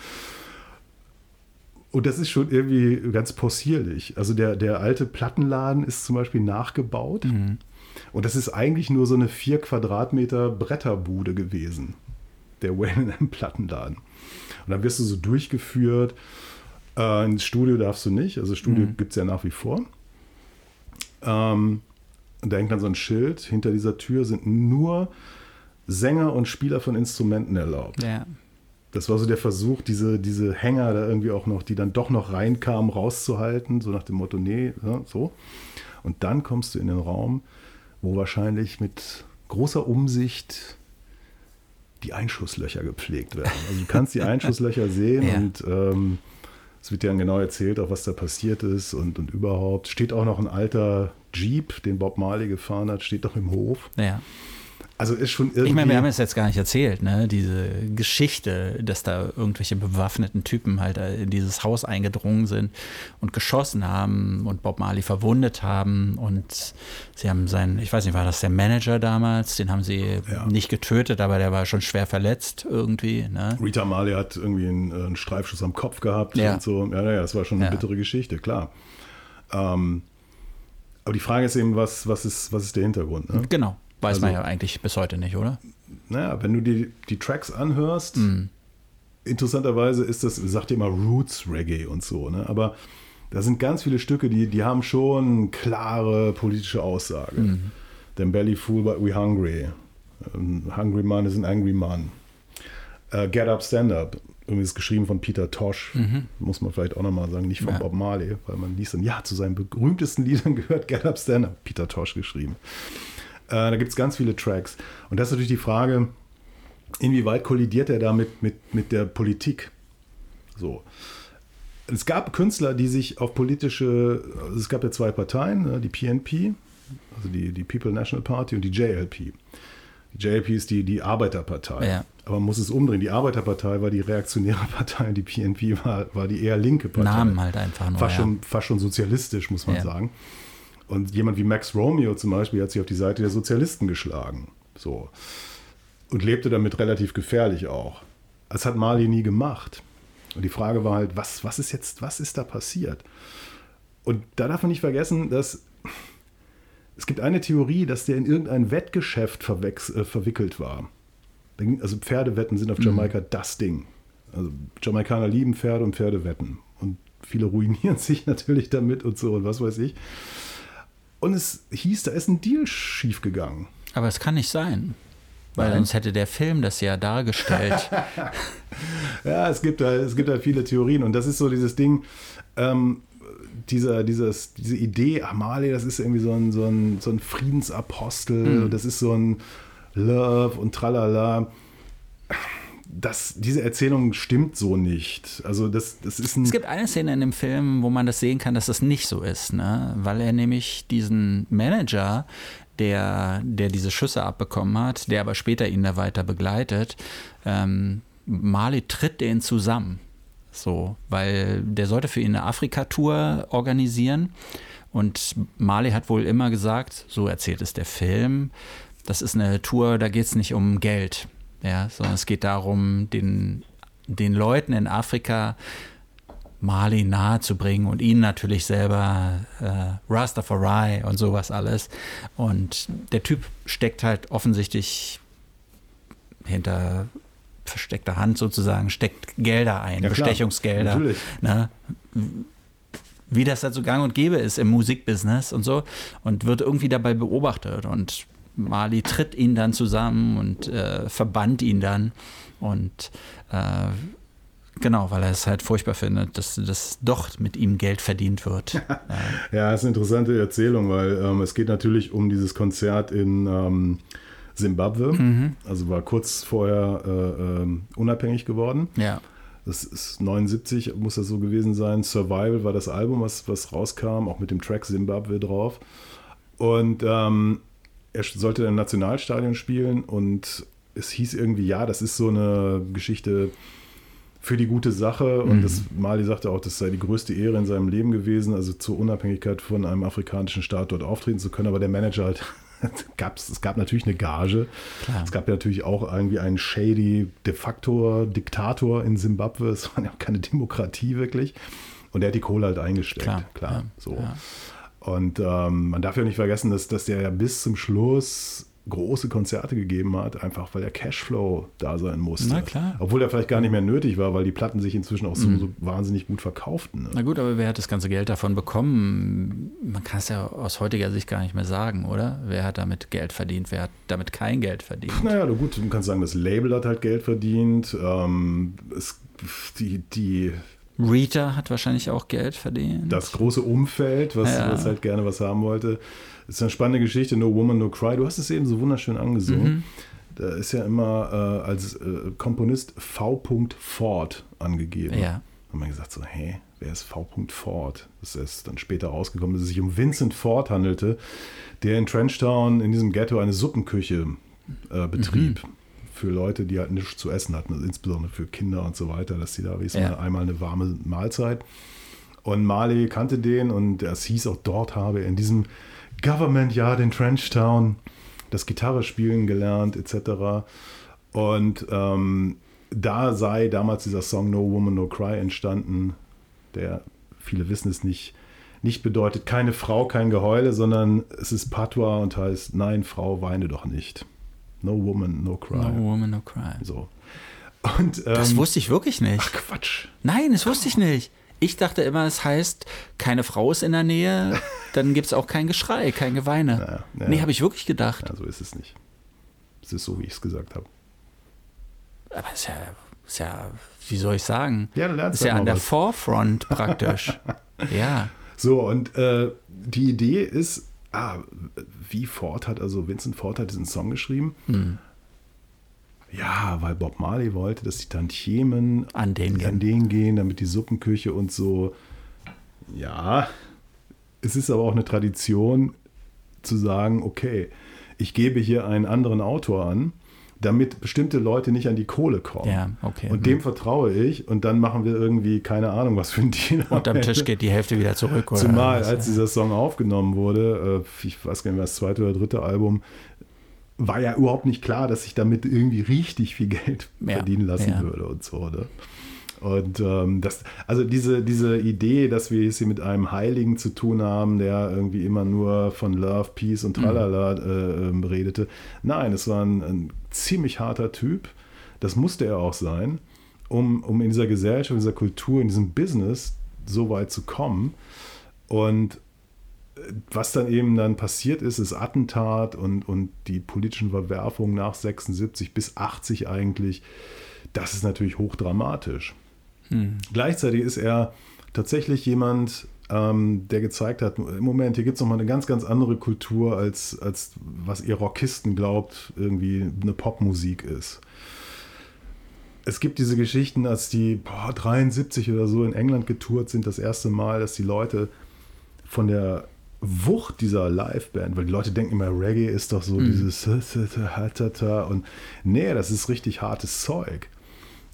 Und das ist schon irgendwie ganz possierlich. Also der, der alte Plattenladen ist zum Beispiel nachgebaut. Mhm. Und das ist eigentlich nur so eine vier Quadratmeter Bretterbude gewesen. Der Wayne in einem Plattenladen. Und dann wirst du so durchgeführt. Äh, ins Studio darfst du nicht. Also Studio Mhm. gibt es ja nach wie vor. Ähm, und da hängt dann so ein Schild. Hinter dieser Tür sind nur Sänger und Spieler von Instrumenten erlaubt. Ja. Das war so der Versuch, diese, diese Hänger da irgendwie auch noch, die dann doch noch reinkamen, rauszuhalten, so nach dem Motto, nee, ja, so. Und dann kommst du in den Raum, wo wahrscheinlich mit großer Umsicht die Einschusslöcher gepflegt werden. Also du kannst die Einschusslöcher sehen Ja. und ähm, es wird dir dann genau erzählt, auch was da passiert ist und, und überhaupt. Steht auch noch ein alter Jeep, den Bob Marley gefahren hat, steht noch im Hof. ja. Also ist schon irgendwie... Ich meine, wir haben es jetzt gar nicht erzählt, ne? Diese Geschichte, dass da irgendwelche bewaffneten Typen halt in dieses Haus eingedrungen sind und geschossen haben und Bob Marley verwundet haben. Und sie haben seinen, ich weiß nicht, war das der Manager damals? Den haben sie Ja. nicht getötet, aber der war schon schwer verletzt irgendwie. Ne? Rita Marley hat irgendwie einen, äh, einen Streifschuss am Kopf gehabt Ja. und so. Ja, ja, das war schon eine Ja. bittere Geschichte, klar. Ähm, aber die Frage ist eben, was, was, ist, was ist der Hintergrund? Ne? Genau. Weiß man Also- ja eigentlich bis heute nicht, oder? Naja, wenn du die, die Tracks anhörst, Mhm. interessanterweise ist das, sagt ihr immer Roots Reggae und so, ne? aber da sind ganz viele Stücke, die, die haben schon klare politische Aussage. Mhm. Then Belly Fool, but we hungry. Ähm, hungry Man is an angry man. Äh, Get Up, Stand Up. Irgendwie ist geschrieben von Peter Tosh. Muss man vielleicht auch nochmal sagen, nicht von Mhm. Ja. Bob Marley, weil man liest dann, ja, zu seinen berühmtesten Liedern gehört Get Up, Stand Up. Peter Tosh geschrieben. Äh, da gibt es ganz viele Tracks. Und das ist natürlich die Frage, inwieweit kollidiert er damit mit, mit der Politik? So. Es gab Künstler, die sich auf politische, also es gab ja zwei Parteien, ne, die PNP, also die, die People National Party und die JLP. Die JLP ist die, die Arbeiterpartei. Ja. Aber man muss es umdrehen. Die Arbeiterpartei war die reaktionäre Partei und die PNP war, war die eher linke Partei. Namen halt einfach nur. Fast, ja. schon, fast schon sozialistisch, muss man Ja. sagen. Und jemand wie Max Romeo zum Beispiel hat sich auf die Seite der Sozialisten geschlagen. So. Und lebte damit relativ gefährlich auch. Das hat Marley nie gemacht. Und die Frage war halt, was, was ist jetzt, was ist da passiert? Und da darf man nicht vergessen, dass es gibt eine Theorie, dass der in irgendein Wettgeschäft äh, verwickelt war. Also Pferdewetten sind auf Jamaika das Ding. Also Jamaikaner lieben Pferde und Pferdewetten. Und viele ruinieren sich natürlich damit und so und was weiß ich. Und es hieß, da ist ein Deal schiefgegangen. Aber es kann nicht sein. Weil Nein. sonst hätte der Film das ja dargestellt. Ja, es gibt da, es gibt da viele Theorien und das ist so dieses Ding, ähm, dieser, dieses, diese Idee, Amalie, das ist irgendwie so ein, so ein, so ein Friedensapostel, das ist so ein Love und tralala. Das, diese Erzählung stimmt so nicht. Also das, das ist ein... Es gibt eine Szene in dem Film, wo man das sehen kann, dass das nicht so ist, ne? weil er nämlich diesen Manager, der, der diese Schüsse abbekommen hat, der aber später ihn da weiter begleitet, ähm, Marley tritt den zusammen. So, weil der sollte für ihn eine Afrika-Tour organisieren. Und Marley hat wohl immer gesagt, so erzählt es der Film, das ist eine Tour, da geht es nicht um Geld, ja, sondern es geht darum, den, den Leuten in Afrika Mali nahezubringen und ihn natürlich selber äh, Rastafari und sowas alles. Und der Typ steckt halt offensichtlich hinter versteckter Hand sozusagen, steckt Gelder ein, Ja. Bestechungsgelder. Natürlich. Ne? Wie das halt so gang und gäbe ist im Musikbusiness und so und wird irgendwie dabei beobachtet und Mali tritt ihn dann zusammen und äh, verbannt ihn dann und äh, Genau, weil er es halt furchtbar findet, dass das doch mit ihm Geld verdient wird. ja. das ist eine interessante Erzählung, weil ähm, es geht natürlich um dieses Konzert in ähm, Zimbabwe. Mhm. Also war kurz vorher äh, äh, unabhängig geworden. Ja. Das ist 79, muss das so gewesen sein. Survival war das Album, was, was rauskam, auch mit dem Track Zimbabwe drauf. Und ähm, er sollte im Nationalstadion spielen und es hieß irgendwie, ja, das ist so eine Geschichte für die gute Sache. Und mhm. das Mali sagte auch, das sei die größte Ehre in seinem Leben gewesen, also zur Unabhängigkeit von einem afrikanischen Staat dort auftreten zu können. Aber der Manager halt gab's, es gab natürlich eine Gage. Klar. Es gab ja natürlich auch irgendwie einen shady de facto Diktator in Simbabwe. Es war ja auch keine Demokratie wirklich. Und der hat die Kohle halt eingesteckt. Klar, Klar ja, so. Ja. Und ähm, man darf ja nicht vergessen, dass, dass der ja bis zum Schluss große Konzerte gegeben hat, einfach weil der Cashflow da sein musste. Na klar. Obwohl er vielleicht gar nicht mehr nötig war, weil die Platten sich inzwischen auch so, mhm. so wahnsinnig gut verkauften. Ne? Na gut, aber wer hat das ganze Geld davon bekommen? Man kann es ja aus heutiger Sicht gar nicht mehr sagen, oder? Wer hat damit Geld verdient? Wer hat damit kein Geld verdient? Naja, gut, du kannst sagen, das Label hat halt Geld verdient. Ähm, es, die, die Rita hat wahrscheinlich auch Geld verdient. Das große Umfeld, was, ja. was halt gerne was haben wollte. Das ist eine spannende Geschichte, No Woman, No Cry. Du hast es eben so wunderschön angesungen. Mhm. Da ist ja immer äh, als äh, Komponist V. Ford angegeben. Ja. Haben wir gesagt, so, hä, wer ist V. Ford? Das ist dann später rausgekommen, dass es sich um Vincent Ford handelte, der in Trenchtown in diesem Ghetto eine Suppenküche äh, betrieb. Mhm. Für Leute, die halt nichts zu essen hatten, also insbesondere für Kinder und so weiter, dass sie da wie ja. einmal eine warme Mahlzeit. Und Marley kannte den und es hieß auch, dort habe er in diesem Government Yard in Trenchtown das Gitarre spielen gelernt etc. Und ähm, da sei damals dieser Song No Woman No Cry entstanden, der, viele wissen es nicht, nicht bedeutet keine Frau, kein Geheule, sondern es ist Patois und heißt Nein, Frau, weine doch nicht. No Woman No Cry. No Woman No Cry. So. Und, ähm, das wusste ich wirklich nicht. Ach Quatsch. Nein, das wusste ich nicht. Ich dachte immer, es heißt, keine Frau ist in der Nähe, dann gibt es auch kein Geschrei, kein Geweine. Naja, naja. Nee, habe ich wirklich gedacht. Ja, so ist es nicht. Es ist so, wie ich es gesagt habe. Aber es ist ja, ist ja, wie soll ich sagen? Ja, du lernst ist ja an der was. Forefront praktisch. ja. So, und äh, die Idee ist, ah, wie Ford hat, also Vincent Ford hat diesen Song geschrieben. Hm. Ja, weil Bob Marley wollte, dass die Tantiemen an den, an den gehen, damit die Suppenküche und so. Ja, es ist aber auch eine Tradition zu sagen, okay, ich gebe hier einen anderen Autor an, damit bestimmte Leute nicht an die Kohle kommen. Ja, okay. Und dem mhm. vertraue ich und dann machen wir irgendwie keine Ahnung, was für ein Deal. Und am Tisch geht die Hälfte wieder zurück. Oder Zumal, was, als dieser Song aufgenommen wurde, äh, ich weiß gar nicht mehr, das zweite oder dritte Album, war ja überhaupt nicht klar, dass ich damit irgendwie richtig viel Geld ja, verdienen lassen ja. würde und so. Ne? Und ähm, das, also diese, diese Idee, dass wir es hier mit einem Heiligen zu tun haben, der irgendwie immer nur von Love, Peace und Tralala mhm. äh, ähm, redete. Nein, es war ein, ein, ziemlich harter Typ. Das musste er auch sein, um, um in dieser Gesellschaft, in dieser Kultur, in diesem Business so weit zu kommen. Und was dann eben dann passiert ist, ist Attentat und, und die politischen Verwerfungen nach 76 bis 80 eigentlich, das ist natürlich hochdramatisch. Hm. Gleichzeitig ist er tatsächlich jemand, ähm, der gezeigt hat, im Moment, hier gibt es nochmal eine ganz, ganz andere Kultur, als, als was ihr Rockisten glaubt, irgendwie eine Popmusik ist. Es gibt diese Geschichten, als die boah, 73 oder so in England getourt sind, das erste Mal, dass die Leute von der Wucht dieser Liveband, weil die Leute denken immer, Reggae ist doch so mhm. dieses und nee, das ist richtig hartes Zeug.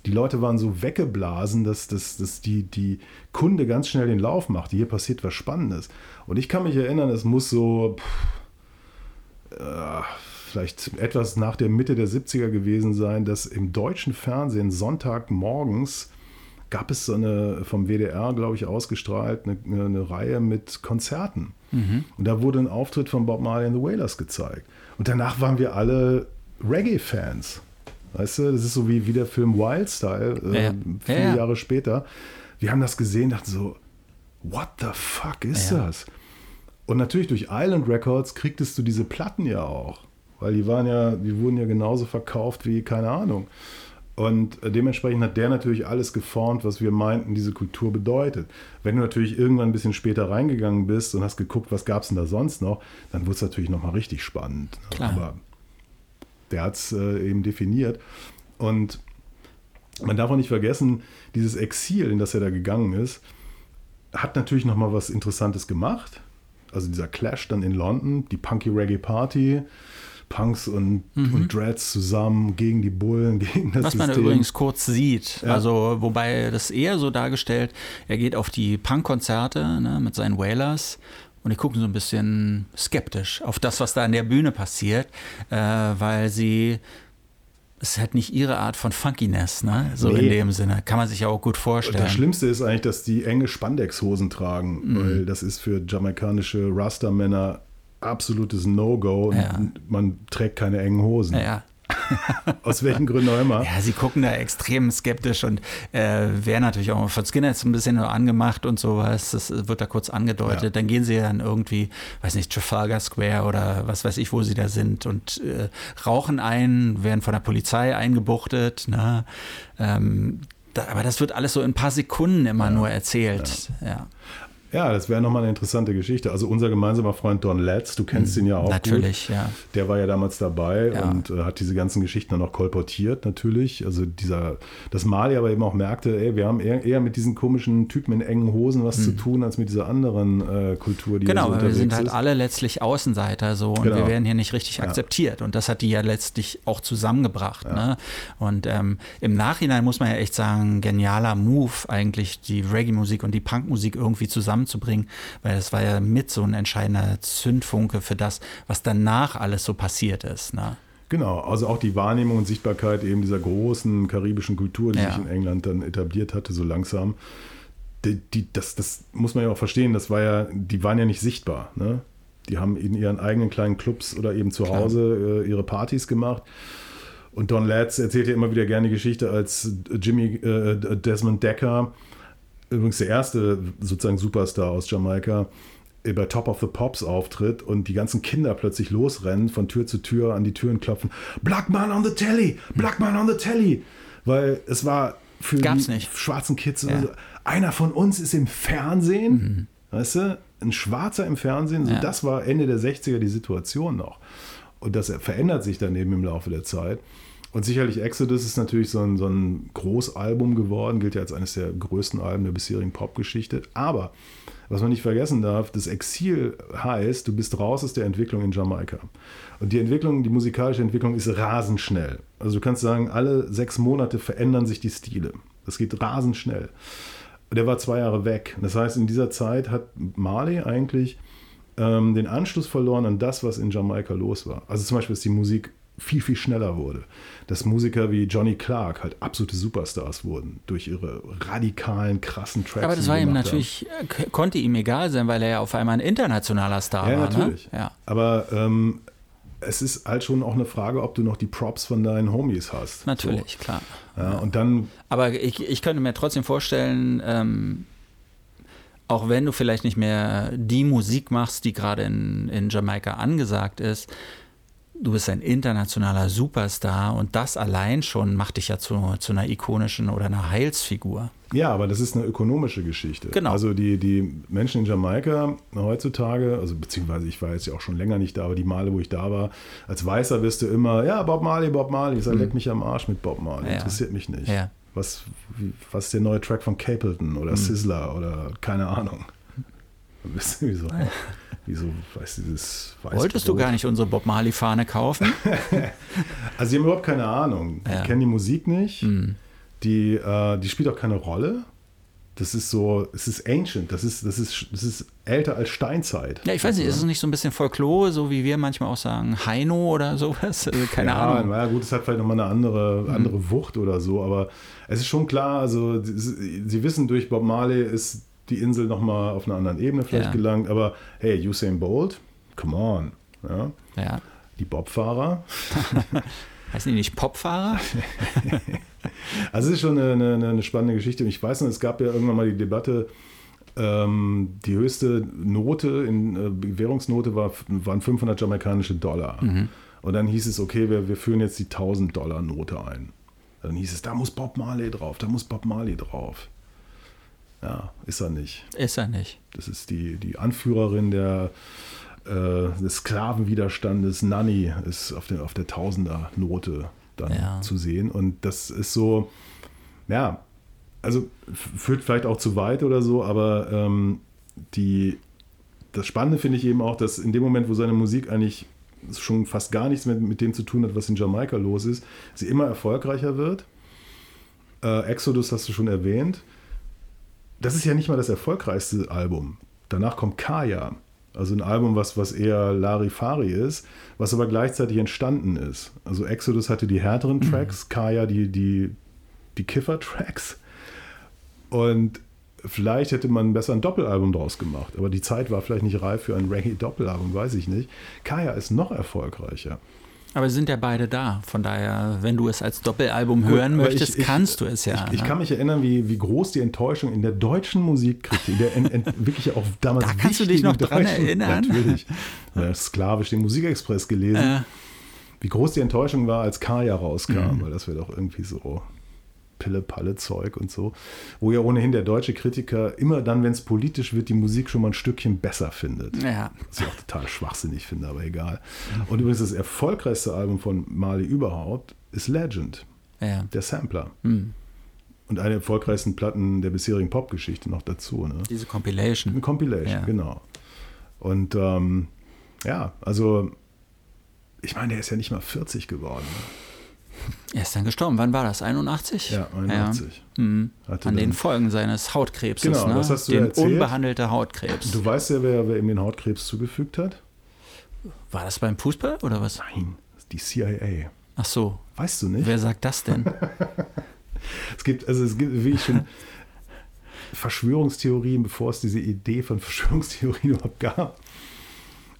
Die Leute waren so weggeblasen, dass, dass, dass die, die Kunde ganz schnell den Lauf macht. Hier passiert was Spannendes. Und ich kann mich erinnern, es muss so pff, äh, vielleicht etwas nach der Mitte der 70er gewesen sein, dass im deutschen Fernsehen Sonntagmorgens gab es so eine vom WDR, glaube ich, ausgestrahlt, eine, eine Reihe mit Konzerten. Mhm. Und da wurde ein Auftritt von Bob Marley and the Wailers gezeigt. Und danach waren wir alle Reggae-Fans. Weißt du, das ist so wie, wie der Film Wild Style, äh, ja. viele ja, Jahre später. Wir haben das gesehen, dachten so, what the fuck ist das? Und natürlich durch Island Records kriegtest du diese Platten ja auch. Weil die waren ja, die wurden ja genauso verkauft wie, keine Ahnung. Und äh, dementsprechend hat der natürlich alles geformt, was wir meinten, diese Kultur bedeutet. Wenn du natürlich irgendwann ein bisschen später reingegangen bist und hast geguckt, was gab es denn da sonst noch, dann wurde es natürlich nochmal richtig spannend. Klar. Aber der hat es äh, eben definiert. Und man darf auch nicht vergessen, dieses Exil, in das er da gegangen ist, hat natürlich nochmal was Interessantes gemacht. Also dieser Clash dann in London, die Punky Reggae Party, Punks und, Mhm. und Dreads zusammen gegen die Bullen, gegen das Was man System. übrigens kurz sieht, Ja. also wobei das eher so dargestellt, er geht auf die Punk-Konzerte ne, mit seinen Wailers und die gucken so ein bisschen skeptisch auf das, was da an der Bühne passiert, äh, weil sie es halt nicht ihre Art von Funkiness, ne? So in Nee. dem Sinne. Kann man sich ja auch gut Und vorstellen. das Schlimmste ist eigentlich, dass die enge Spandexhosen tragen, Mhm. weil das ist für jamaikanische Rasta-Männer absolutes No-Go. Ja. Und Man trägt keine engen Hosen. ja. Aus welchen Gründen auch immer. Ja, sie gucken da extrem skeptisch und äh, werden natürlich auch von Skinheads ein bisschen nur angemacht und sowas. Das wird da kurz angedeutet. Ja. Dann gehen sie dann irgendwie, weiß nicht, Trafalgar Square oder was weiß ich, wo sie da sind und äh, rauchen ein, werden von der Polizei eingebuchtet. Ne? Ähm, da, aber das wird alles so in ein paar Sekunden immer nur erzählt. Ja. Ja, das wäre nochmal eine interessante Geschichte. Also unser gemeinsamer Freund Don Letts, du kennst ihn ja auch. Mhm. Natürlich, gut. ja. Der war ja damals dabei Ja. und äh, hat diese ganzen Geschichten dann auch kolportiert, natürlich. Also dieser, dass Mali aber eben auch merkte, ey, wir haben eher, eher mit diesen komischen Typen in engen Hosen was zu tun, als mit dieser anderen äh, Kultur, die Mhm. Genau, so weil wir sind unterwegs halt ist. alle letztlich Außenseiter so und Genau. wir werden hier nicht richtig akzeptiert. Und das hat die ja letztlich auch zusammengebracht. Ne? Und ähm, im Nachhinein muss man ja echt sagen, genialer Move eigentlich, die Reggae-Musik und die Punk-Musik irgendwie zusammenzubringen, weil das war ja mit so ein entscheidender Zündfunke für das, was danach alles so passiert ist. Ne? Genau, also auch die Wahrnehmung und Sichtbarkeit eben dieser großen karibischen Kultur, die Ja. sich in England dann etabliert hatte, so langsam. Die, die, das, das muss man ja auch verstehen, das war ja, die waren ja nicht sichtbar. Ne? Die haben in ihren eigenen kleinen Clubs oder eben zu Klar. Hause äh, ihre Partys gemacht. Und Don Lads erzählt ja immer wieder gerne die Geschichte, als Jimmy äh, Desmond Decker, übrigens der erste sozusagen Superstar aus Jamaika, bei Top of the Pops auftritt und die ganzen Kinder plötzlich losrennen, von Tür zu Tür an die Türen klopfen. Black Man on the Telly! Black Man on the Telly! Weil es war für Gab's die nicht. schwarzen Kids, Ja. so, einer von uns ist im Fernsehen, weißt du, ein Schwarzer im Fernsehen, so Ja. das war Ende der 60er die Situation noch. Und das verändert sich dann eben im Laufe der Zeit. Und sicherlich Exodus ist natürlich so ein, so ein Großalbum geworden, gilt ja als eines der größten Alben der bisherigen Popgeschichte. Aber was man nicht vergessen darf, das Exil heißt, du bist raus aus der Entwicklung in Jamaika. Und die Entwicklung, die musikalische Entwicklung ist rasend schnell. Also du kannst sagen, alle sechs Monate verändern sich die Stile. Das geht rasend schnell. Der war zwei Jahre weg. Das heißt, in dieser Zeit hat Marley eigentlich ähm, den Anschluss verloren an das, was in Jamaika los war. Also zum Beispiel, dass die Musik viel, viel schneller wurde. Dass Musiker wie Johnny Clark halt absolute Superstars wurden durch ihre radikalen, krassen Tracks. Aber das war ihm natürlich, äh, k- konnte ihm egal sein, weil er ja auf einmal ein internationaler Star haben. Ja, war. natürlich. Ne? Ja, Aber ähm, es ist halt schon auch eine Frage, ob du noch die Props von deinen Homies hast. natürlich, klar. So. Ja, und dann Aber ich, ich könnte mir trotzdem vorstellen, ähm, auch wenn du vielleicht nicht mehr die Musik machst, die gerade in, in Jamaika angesagt ist, du bist ein internationaler Superstar und das allein schon macht dich ja zu, zu einer ikonischen oder einer Heilsfigur. Ja, aber das ist eine ökonomische Geschichte. Genau. Also die, die Menschen in Jamaika heutzutage, also beziehungsweise ich war jetzt ja auch schon länger nicht da, aber die Male, wo ich da war, als Weißer wirst du immer, ja, Bob Marley, Bob Marley. Ich sage, leck mich am Arsch mit Bob Marley. Mhm. Ja. Interessiert mich nicht. Ja. Was, was ist der neue Track von Capleton Mhm. oder Sizzler oder keine Ahnung. Wieso, weißt du, dieses Wolltest du gar nicht unsere Bob Marley-Fahne kaufen? Also, die haben überhaupt keine Ahnung. Die Ja. kennen die Musik nicht. Mhm. Die, äh, die spielt auch keine Rolle. Das ist so, es ist ancient, das ist, das ist, das ist älter als Steinzeit. Ja, ich weiß nicht, ist es nicht so ein bisschen Folklore, so wie wir manchmal auch sagen, Heino oder sowas? Also keine ja, Ahnung. Ja, gut, es hat vielleicht nochmal eine andere, andere Wucht oder so, aber es ist schon klar, also sie, sie wissen durch Bob Marley ist die Insel nochmal auf einer anderen Ebene vielleicht Ja. gelangt, aber hey, Usain Bolt, come on. Ja, Ja. die Bobfahrer. Heißen die nicht Popfahrer? Also es ist schon eine, eine, eine spannende Geschichte. Ich weiß noch, es gab ja irgendwann mal die Debatte, ähm, die höchste Note, in, äh, Währungsnote war, waren 500 jamaikanische Dollar. Und dann hieß es, okay, wir, wir führen jetzt die 1000 Dollar Note ein. Dann hieß es, da muss Bob Marley drauf, da muss Bob Marley drauf. Ja, ist er nicht. Ist er nicht. Das ist die, die Anführerin der, äh, des Sklavenwiderstandes, Nanny, ist auf der, auf der Tausender-Note dann Ja. zu sehen. Und das ist so, ja, also führt vielleicht auch zu weit oder so, aber ähm, die, das Spannende finde ich eben auch, dass in dem Moment, wo seine Musik eigentlich schon fast gar nichts mehr mit dem zu tun hat, was in Jamaika los ist, sie immer erfolgreicher wird. Äh, Exodus hast du schon erwähnt. Das ist ja nicht mal das erfolgreichste Album. Danach kommt Kaya, also ein Album, was, was eher Larifari ist, was aber gleichzeitig entstanden ist. Also Exodus hatte die härteren Tracks, Kaya die, die, die Kiffer-Tracks. Und vielleicht hätte man besser ein Doppelalbum draus gemacht. Aber die Zeit war vielleicht nicht reif für ein Reggae-Doppelalbum, weiß ich nicht. Kaya ist noch erfolgreicher. Aber sie sind ja beide da. Von daher, wenn du es als Doppelalbum hören Aber möchtest, ich- ich- kannst du es ja. Ich, ich ne? kann mich erinnern, wie, wie groß die Enttäuschung in der deutschen Musikkritik, der en, en, wirklich auch damals Da kannst du dich noch dran erinnern? Natürlich. Ja, sklavisch den Musikexpress gelesen. Äh, Wie groß die Enttäuschung war, als Kaya rauskam, Mhm. weil das wäre doch irgendwie so Pille-Palle-Zeug und so. Wo ja ohnehin der deutsche Kritiker immer dann, wenn es politisch wird, die Musik schon mal ein Stückchen besser findet. ja. Was ich auch total schwachsinnig finde, aber egal. Und übrigens das erfolgreichste Album von Marley überhaupt ist Legend, ja. der Sampler. Hm. Und eine der erfolgreichsten Platten der bisherigen Popgeschichte noch dazu. Ne? Diese Compilation. Eine Compilation, Ja. genau. Und ähm, ja, also ich meine, der ist ja nicht mal 40 geworden. ne? Er ist dann gestorben. Wann war das? 81? Ja, 81. Ja. Mhm. An den Folgen seines Hautkrebses. Genau, ne? das hast du den ja erzählt. unbehandelte Hautkrebs. Du weißt ja, wer, wer ihm den Hautkrebs zugefügt hat? War das beim Fußball oder was? Nein, die CIA. Ach so. Weißt du nicht? Wer sagt das denn? Es gibt, also es gibt wirklich schon Verschwörungstheorien, bevor es diese Idee von Verschwörungstheorien überhaupt gab.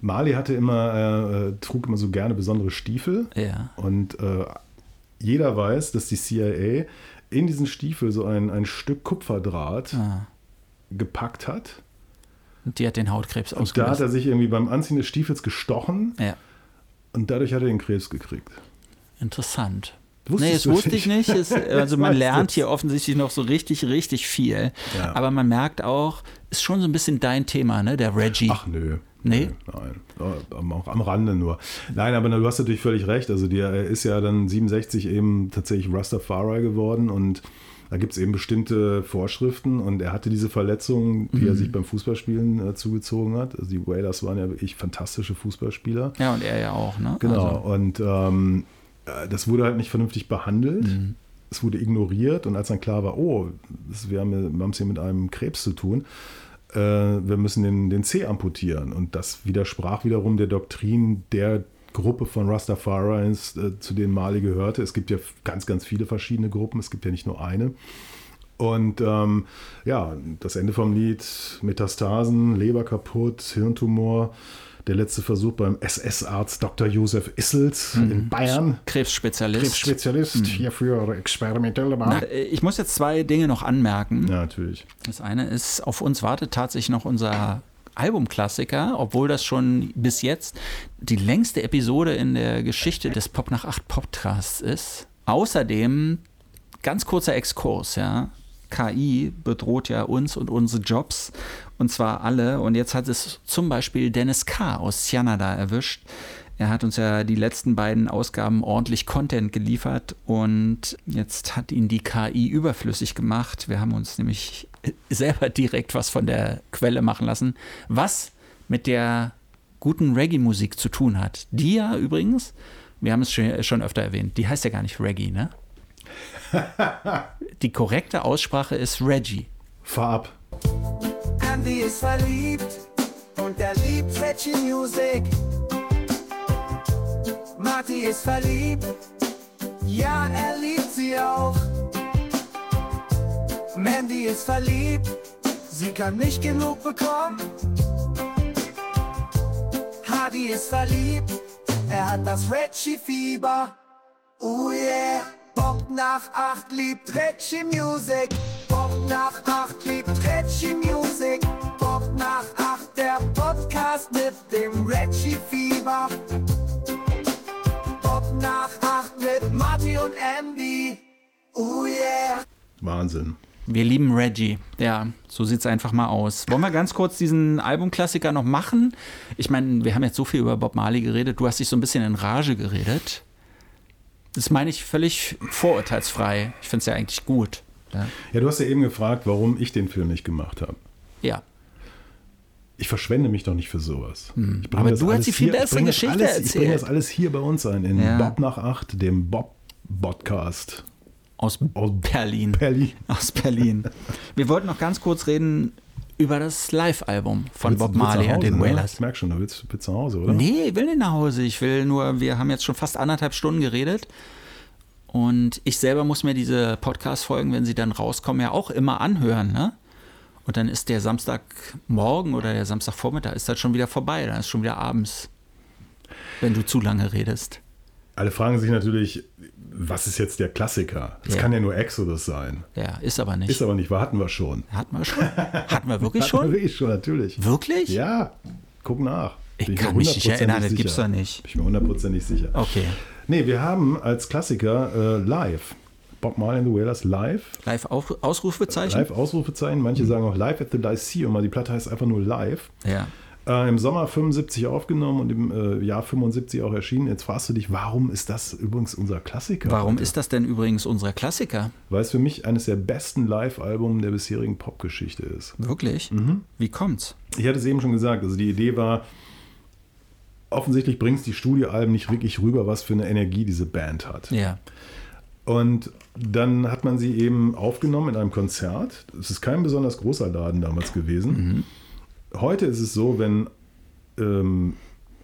Marley hatte immer, äh, äh, trug immer so gerne besondere Stiefel. ja. Und äh, jeder weiß, dass die CIA in diesen Stiefel so ein, ein Stück Kupferdraht Ah. gepackt hat. Und die hat den Hautkrebs Und da hat ausgelöst. er sich irgendwie beim Anziehen des Stiefels gestochen Ja. und dadurch hat er den Krebs gekriegt. Interessant. Wusstest nee, das wusste ich nicht. Es, also man lernt hier offensichtlich noch so richtig, richtig viel. Ja. Aber man merkt auch, ist schon so ein bisschen dein Thema, ne? Der Reggie. Ach nö. Nee? Nein. Auch am Rande nur. Nein, aber du hast natürlich völlig recht. Also der ist ja dann 67 eben tatsächlich Rastafari geworden und da gibt es eben bestimmte Vorschriften und er hatte diese Verletzungen, die Mhm. er sich beim Fußballspielen äh, zugezogen hat. Also die Whalers waren ja wirklich fantastische Fußballspieler. Ja, und er ja auch, ne? Genau. Also, Und ähm, äh, das wurde halt nicht vernünftig behandelt. Mhm. Es wurde ignoriert und als dann klar war, oh, wir haben es hier mit einem Krebs zu tun, äh, wir müssen den, den C amputieren. Und das widersprach wiederum der Doktrin der Gruppe von Rastafarians, äh, zu denen Mali gehörte. Es gibt ja ganz, ganz viele verschiedene Gruppen, es gibt ja nicht nur eine. Und ähm, ja, das Ende vom Lied, Metastasen, Leber kaputt, Hirntumor, der letzte Versuch beim SS-Arzt Dr. Josef Issels in Bayern. Krebsspezialist. Krebsspezialist hier für experimentelle Behandlung. äh, ich muss jetzt zwei Dinge noch anmerken. Ja, natürlich. Das eine ist, auf uns wartet tatsächlich noch unser Albumklassiker, obwohl das schon bis jetzt die längste Episode in der Geschichte des Pop nach 8 Podcasts ist. Außerdem, ganz kurzer Exkurs, ja. KI bedroht ja uns und unsere Jobs und zwar alle. Und jetzt hat es zum Beispiel Dennis K. aus Canada erwischt. Er hat uns ja die letzten beiden Ausgaben ordentlich Content geliefert und jetzt hat ihn die KI überflüssig gemacht. Wir haben uns nämlich selber direkt was von der Quelle machen lassen, was mit der guten Reggae-Musik zu tun hat. Die ja übrigens, wir haben es schon schon öfter erwähnt, die heißt ja gar nicht Reggae, ne? Die korrekte Aussprache ist Reggie. Fahr ab. Andy ist verliebt und er liebt Reggae Music. Marty ist verliebt, ja, er liebt sie auch. Mandy ist verliebt, sie kann nicht genug bekommen. Hardy ist verliebt, er hat das Reggae-Fieber. Oh yeah, Bob nach acht liebt Reggae Music. Bob nach acht liebt Reggae Music. Bob nach acht, der Podcast mit dem Reggae Fieber. Bob nach acht mit Marty und Andy. Oh yeah. Wahnsinn. Wir lieben Reggie. Ja, so sieht es einfach mal aus. Wollen wir ganz kurz diesen Albumklassiker noch machen? Ich meine, wir haben jetzt so viel über Bob Marley geredet. Du hast dich so ein bisschen in Rage geredet. Das meine ich völlig vorurteilsfrei. Ich finde es ja eigentlich gut. Ja. Ja, du hast ja eben gefragt, warum ich den Film nicht gemacht habe. ja. Ich verschwende mich doch nicht für sowas. Hm. Aber du hast die viel bessere Geschichte alles, Ich bringe das erzählt. alles hier bei uns ein, in Ja. Bob nach acht, dem Bob-Podcast Aus aus Berlin. Berlin. Aus Berlin. Wir wollten noch ganz kurz reden über das Live-Album von Willst- Bob Marley und den ne? Wailers. Ich merke schon, du willst, willst nach Hause, oder? Nee, ich will nicht nach Hause. Ich will nur, wir haben jetzt schon fast anderthalb Stunden geredet. Und ich selber muss mir diese Podcast-Folgen, wenn sie dann rauskommen, ja auch immer anhören. Ne? Und dann ist der Samstagmorgen oder der Samstagvormittag ist das schon wieder vorbei. Dann ist schon wieder abends, wenn du zu lange redest. Alle fragen sich natürlich, was ist jetzt der Klassiker? Das Ja. kann ja nur Exodus sein. Ja, ist aber nicht. Ist aber nicht, war hatten wir schon. Hatten wir schon? Hatten wir wirklich Hatten wir schon? wirklich schon, natürlich. Wirklich? Ja, guck nach. Ich Bin kann mir mich nicht erinnern, das gibt's doch nicht. Bin ich mir hundertprozentig sicher. Okay. Nee, wir haben als Klassiker äh, live. Bob Marley and the Wailers live. Live auf, Ausrufezeichen? Live Ausrufezeichen. Mhm. Manche sagen auch live at the Lyceum, aber die Platte heißt einfach nur live. Ja. Äh, Im Sommer 75 aufgenommen und im äh, Jahr 75 auch erschienen. Jetzt fragst du dich, warum ist das übrigens unser Klassiker? Warum heute? ist das denn übrigens unser Klassiker? Weil es für mich eines der besten Live-Alben der bisherigen Popgeschichte ist. Wirklich? Mhm. Wie kommt's? Ich hatte es eben schon gesagt, also die Idee war, offensichtlich bringt es die Studioalben nicht wirklich rüber, was für eine Energie diese Band hat. Ja. Und dann hat man sie eben aufgenommen in einem Konzert. Es ist kein besonders großer Laden damals gewesen. Heute ist es so, wenn ähm,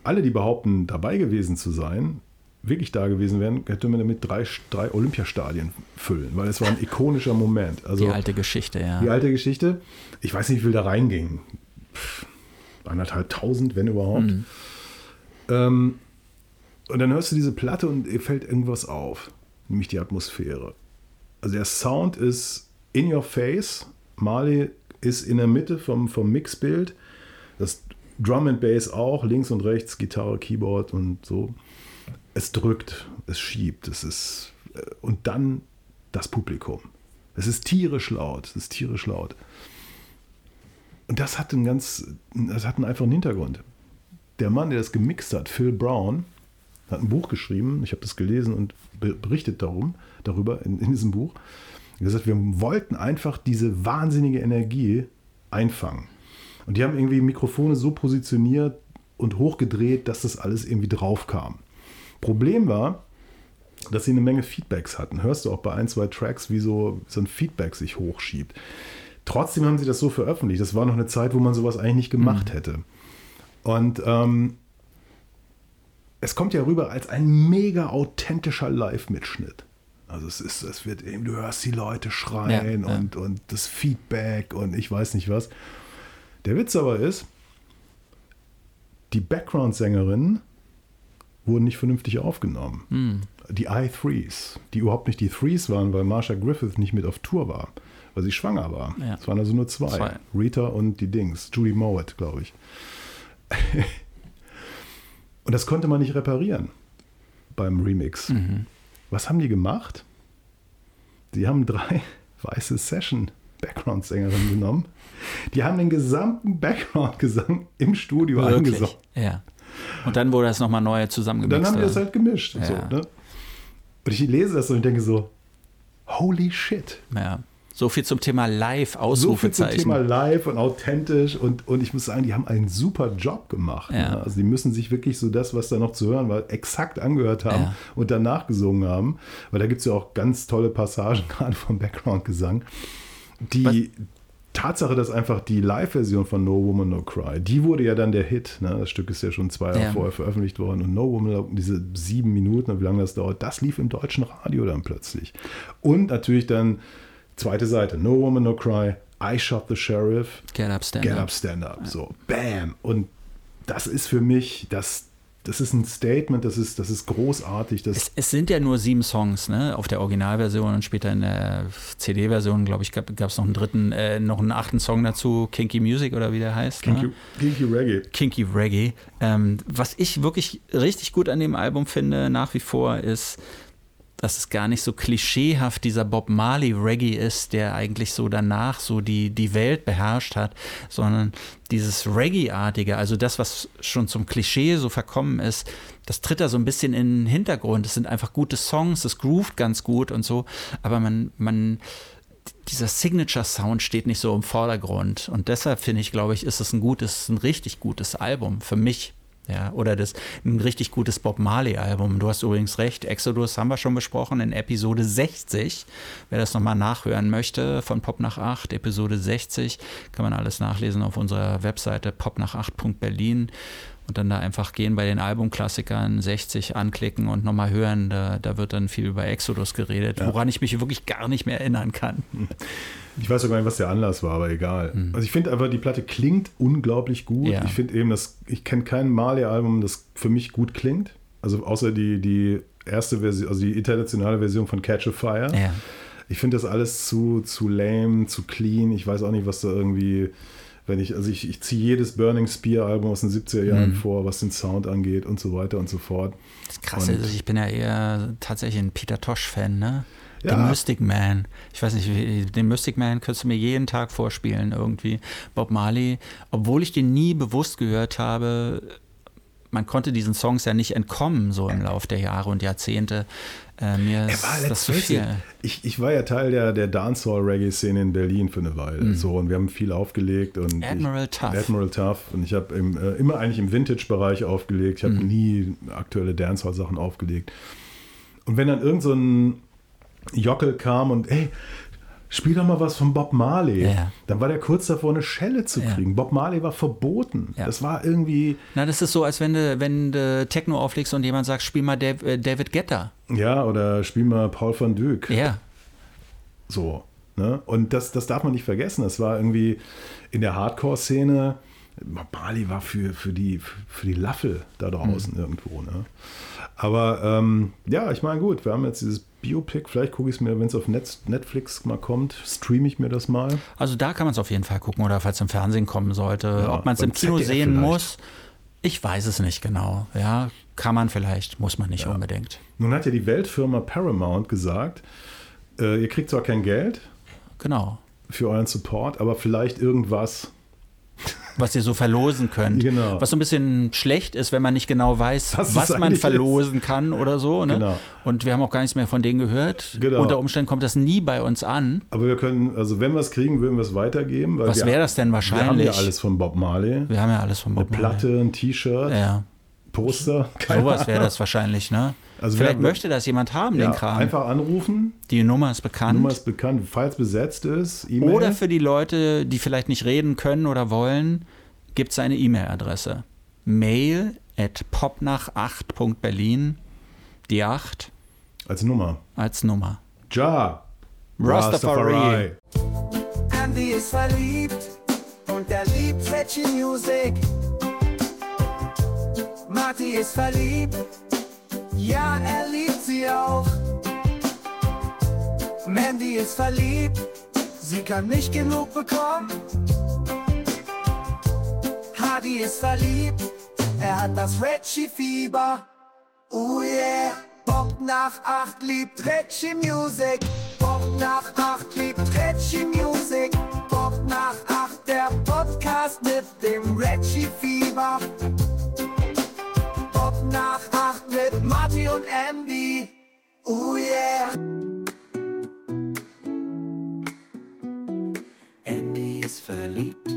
alle, die behaupten, dabei gewesen zu sein, wirklich da gewesen wären, hätte man damit drei, drei Olympiastadien füllen, weil es war ein ikonischer Moment. Also Die alte Geschichte, ja. die alte Geschichte. Ich weiß nicht, wie viel da reinging. Pff, Anderthalb tausend, wenn überhaupt. Ähm, und dann hörst du diese Platte und dir fällt irgendwas auf, nämlich die Atmosphäre. Also der Sound ist in your face. Marley ist in der Mitte vom, vom Mixbild. Das Drum and Bass auch, links und rechts, Gitarre, Keyboard und so. Es drückt, es schiebt, es ist. äh, Und dann das Publikum. Es ist tierisch laut, es ist tierisch laut. Und das hat einen ganz, das hat einen einfachen Hintergrund. Der Mann, der das gemixt hat, Phil Brown, hat ein Buch geschrieben, ich habe das gelesen und be- berichtet darum, darüber in, in diesem Buch. Er hat gesagt, wir wollten einfach diese wahnsinnige Energie einfangen. Und die haben irgendwie Mikrofone so positioniert und hochgedreht, dass das alles irgendwie drauf kam. Problem war, dass sie eine Menge Feedbacks hatten. Hörst du auch bei ein, zwei Tracks, wie so, so ein Feedback sich hochschiebt. Trotzdem haben sie das so veröffentlicht. Das war noch eine Zeit, wo man sowas eigentlich nicht gemacht hätte. Und ähm, es kommt ja rüber als ein mega authentischer Live-Mitschnitt. Also es ist, es wird eben, du hörst die Leute schreien Ja, ja. Und, und das Feedback und ich weiß nicht was. Der Witz aber ist, die Background-Sängerinnen wurden nicht vernünftig aufgenommen. Hm. Die I-Threes, die überhaupt nicht die Threes waren, weil Marsha Griffith nicht mit auf Tour war, weil sie schwanger war. Ja. Es waren also nur zwei. Zwei. Rita und die Dings, Judy Mowat, glaube ich. und das konnte man nicht reparieren beim Remix. Mhm. Was haben die gemacht? Sie haben drei weiße Session-Background-Sängerinnen genommen. Die haben den gesamten Background-Gesang im Studio eingesungen. Wirklich? Ja. Und dann wurde das nochmal neu Und zusammengemixt. dann haben die das halt gemischt. Und, so, Ja. ne? und ich lese das und denke so, holy shit. ja. So viel zum Thema Live, So viel zum Ausrufezeichen. Thema live und authentisch und, und ich muss sagen, die haben einen super Job gemacht. Ja. Ne? Also die müssen sich wirklich so das, was da noch zu hören war, exakt angehört haben Ja. und danach gesungen haben. Weil da gibt es ja auch ganz tolle Passagen, gerade vom Background-Gesang. Die Tatsache, dass einfach die Live-Version von No Woman No Cry, die wurde ja dann der Hit. Ne? Das Stück ist ja schon zwei Jahre Ja. vorher veröffentlicht worden und No Woman, diese sieben Minuten, wie lange das dauert, das lief im deutschen Radio dann plötzlich. Und natürlich dann zweite Seite, No Woman No Cry, I Shot the Sheriff, Get Up, Stand Get Up. Up, Stand Up. So, bam. Und das ist für mich, das, das ist ein Statement, das ist, das ist großartig. Das, Es, es sind ja nur sieben Songs, ne? Auf der Originalversion und später in der CD-Version, glaube ich, gab es noch einen dritten, äh, noch einen achten Song dazu, Kinky Music oder wie der heißt. Kinky, Ne? Kinky Reggae. Kinky Reggae. Ähm, was ich wirklich richtig gut an dem Album finde, nach wie vor, ist, dass es gar nicht so klischeehaft dieser Bob Marley Reggae ist, der eigentlich so danach so die, die Welt beherrscht hat, sondern dieses Reggae-artige, also das, was schon zum Klischee so verkommen ist, das tritt da so ein bisschen in den Hintergrund. Es sind einfach gute Songs, es groovt ganz gut und so, aber man, man, dieser Signature-Sound steht nicht so im Vordergrund. Und deshalb finde ich, glaube ich, ist es ein gutes, ein richtig gutes Album für mich. Ja, oder das ein richtig gutes Bob Marley-Album. Du hast übrigens recht, Exodus haben wir schon besprochen in Episode 60. Wer das nochmal nachhören möchte, von Pop nach 8, Episode 60, kann man alles nachlesen auf unserer Webseite popnach8.berlin und dann da einfach gehen bei den Albumklassikern 60 anklicken und nochmal hören. Da, da wird dann viel über Exodus geredet, ja. woran ich mich wirklich gar nicht mehr erinnern kann. Ich weiß sogar nicht, was der Anlass war, aber egal. Mhm. Also ich finde einfach, die Platte klingt unglaublich gut. Ja. Ich finde eben, dass ich kenne kein Marley-Album, das für mich gut klingt. Also außer die, die erste Version, also die internationale Version von Catch a Fire. Ja. Ich finde das alles zu, zu lame, zu clean. Ich weiß auch nicht, was da irgendwie wenn ich, also ich, ich ziehe jedes Burning Spear-Album aus den 70er Jahren mhm. vor, was den Sound angeht und so weiter und so fort. Das Krasse ist, ich bin ja eher tatsächlich ein Peter Tosh-Fan, ne? Ja. Den Mystic Man. Ich weiß nicht, den Mystic Man könntest du mir jeden Tag vorspielen irgendwie. Bob Marley, obwohl ich den nie bewusst gehört habe, man konnte diesen Songs ja nicht entkommen, so im Laufe der Jahre und Jahrzehnte. Äh, mir ist das zu viel. Ich, ich war ja Teil der, der Dancehall-Reggae-Szene in Berlin für eine Weile. Mhm. So, und wir haben viel aufgelegt. Und Admiral ich, Tough. Admiral Tough. Und ich habe äh, immer eigentlich im Vintage-Bereich aufgelegt. Ich habe mhm. nie aktuelle Dancehall-Sachen aufgelegt. Und wenn dann irgend so ein Jockel kam und, ey, spiel doch mal was von Bob Marley. Ja. Dann war der kurz davor, eine Schelle zu kriegen. Ja. Bob Marley war verboten. Ja. Das war irgendwie. Na, das ist so, als wenn du, wenn du Techno auflegst und jemand sagt, spiel mal äh, David Guetta. Ja, oder spiel mal Paul van Dyk. Ja. So. Ne? Und das, das darf man nicht vergessen. Das war irgendwie in der Hardcore-Szene. Bob Marley war für, für, die, für die Laffel da draußen mhm. irgendwo. Ne? Aber ähm, ja, ich meine, gut, wir haben jetzt dieses Biopic. Vielleicht gucke ich es mir, wenn es auf Netflix mal kommt, streame ich mir das mal. Also da kann man es auf jeden Fall gucken oder falls es im Fernsehen kommen sollte. Ja, Ob man es im Kino ZDF sehen vielleicht. muss, ich weiß es nicht genau. Ja, kann man vielleicht, muss man nicht ja. unbedingt. Nun hat ja die Weltfirma Paramount gesagt, äh, ihr kriegt zwar kein Geld. Genau. Für euren Support, aber vielleicht irgendwas was ihr so verlosen könnt. Genau. Was so ein bisschen schlecht ist, wenn man nicht genau weiß, das was man verlosen ist. kann oder so. Ne? Genau. Und wir haben auch gar nichts mehr von denen gehört. Genau. Unter Umständen kommt das nie bei uns an. Aber wir können, also wenn wir es kriegen, würden wir es weitergeben. was wäre das denn wahrscheinlich? Wir haben ja alles von Bob Marley. Wir haben ja alles von Bob Eine Marley. Platte, ein T-Shirt. Ja. Poster. Sowas wäre das wahrscheinlich, ne? Also Vielleicht möchte das jemand haben, ja, den Kram. Einfach anrufen. Die Nummer ist bekannt. Die Nummer ist bekannt, falls besetzt ist. E oder für die Leute, die vielleicht nicht reden können oder wollen, gibt es eine E-Mail-Adresse. Mail at popnach8.berlin. Die 8. Als Nummer. Als Nummer. Ja. Rastafari. Andy ist verliebt und er liebt Reggae Music. Marty ist verliebt, ja, er liebt sie auch. Mandy ist verliebt, sie kann nicht genug bekommen. Hardy ist verliebt, er hat das Reggie-Fieber. Oh yeah, Bob nach acht liebt Reggie Music. Bob nach acht liebt Reggie Music. Bob nach acht, der Podcast mit dem Reggie-Fieber. Nach acht mit Marty und Andy. Oh yeah. Andy ist verliebt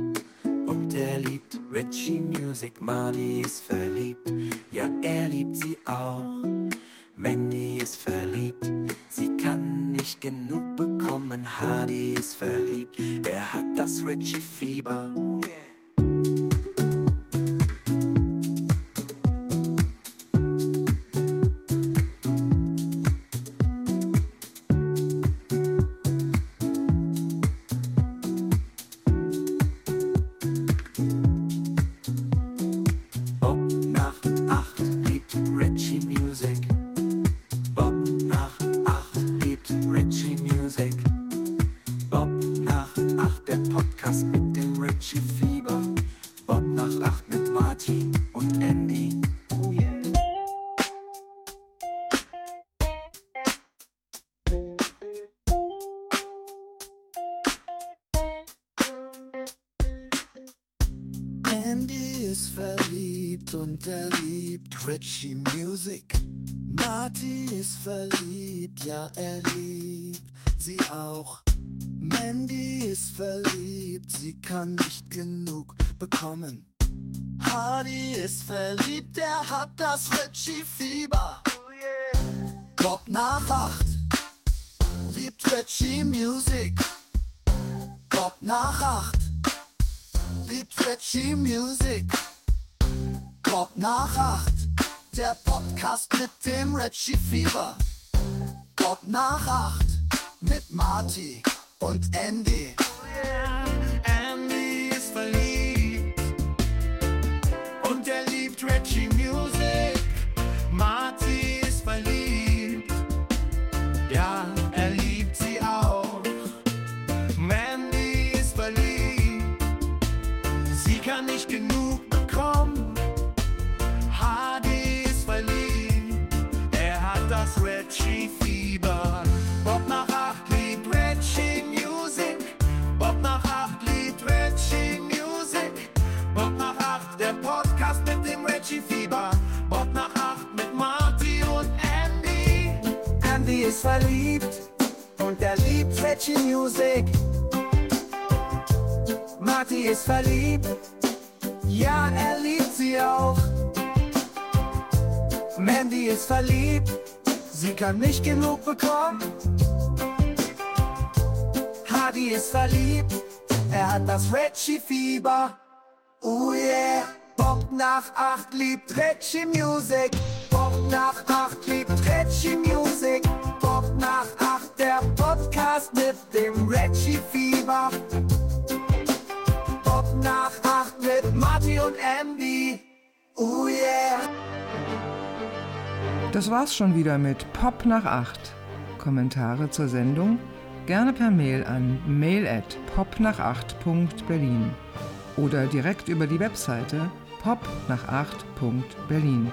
und er liebt Richie Music. Marty ist verliebt, ja er liebt sie auch. Mandy ist verliebt, sie kann nicht genug bekommen. Hardy ist verliebt, er hat das Martin und Andy. Oh yeah. Andy ist verliebt und er liebt Richie Music. Marty ist verliebt, ja er liebt sie auch. Mandy ist verliebt, sie kann nicht genug bekommen. Hardy ist verliebt, er hat das Richie-Fieber. Bob nach acht, liebt Richie Music. Bob nach acht, liebt Richie Music. Bob nach acht, der Podcast mit dem Richie Fieber. Bob nach acht, mit Marty und Andy. Andy verliebt und er liebt Reggie Music. Marty ist verliebt, ja, er liebt sie auch. Mandy ist verliebt, sie kann nicht genug bekommen. Hardy ist verliebt, er hat das Reggie-Fieber. Oh yeah, Bob nach acht liebt Reggie Music. Bob nach acht liebt Reggie Music. Nach acht, der Podcast mit dem Reggie-Fieber. Bob nach acht mit Marty und Andy. Oh yeah. Das war's schon wieder mit Pop nach 8. Kommentare zur Sendung gerne per Mail an mail at popnach8.berlin oder direkt über die Webseite popnach8.berlin.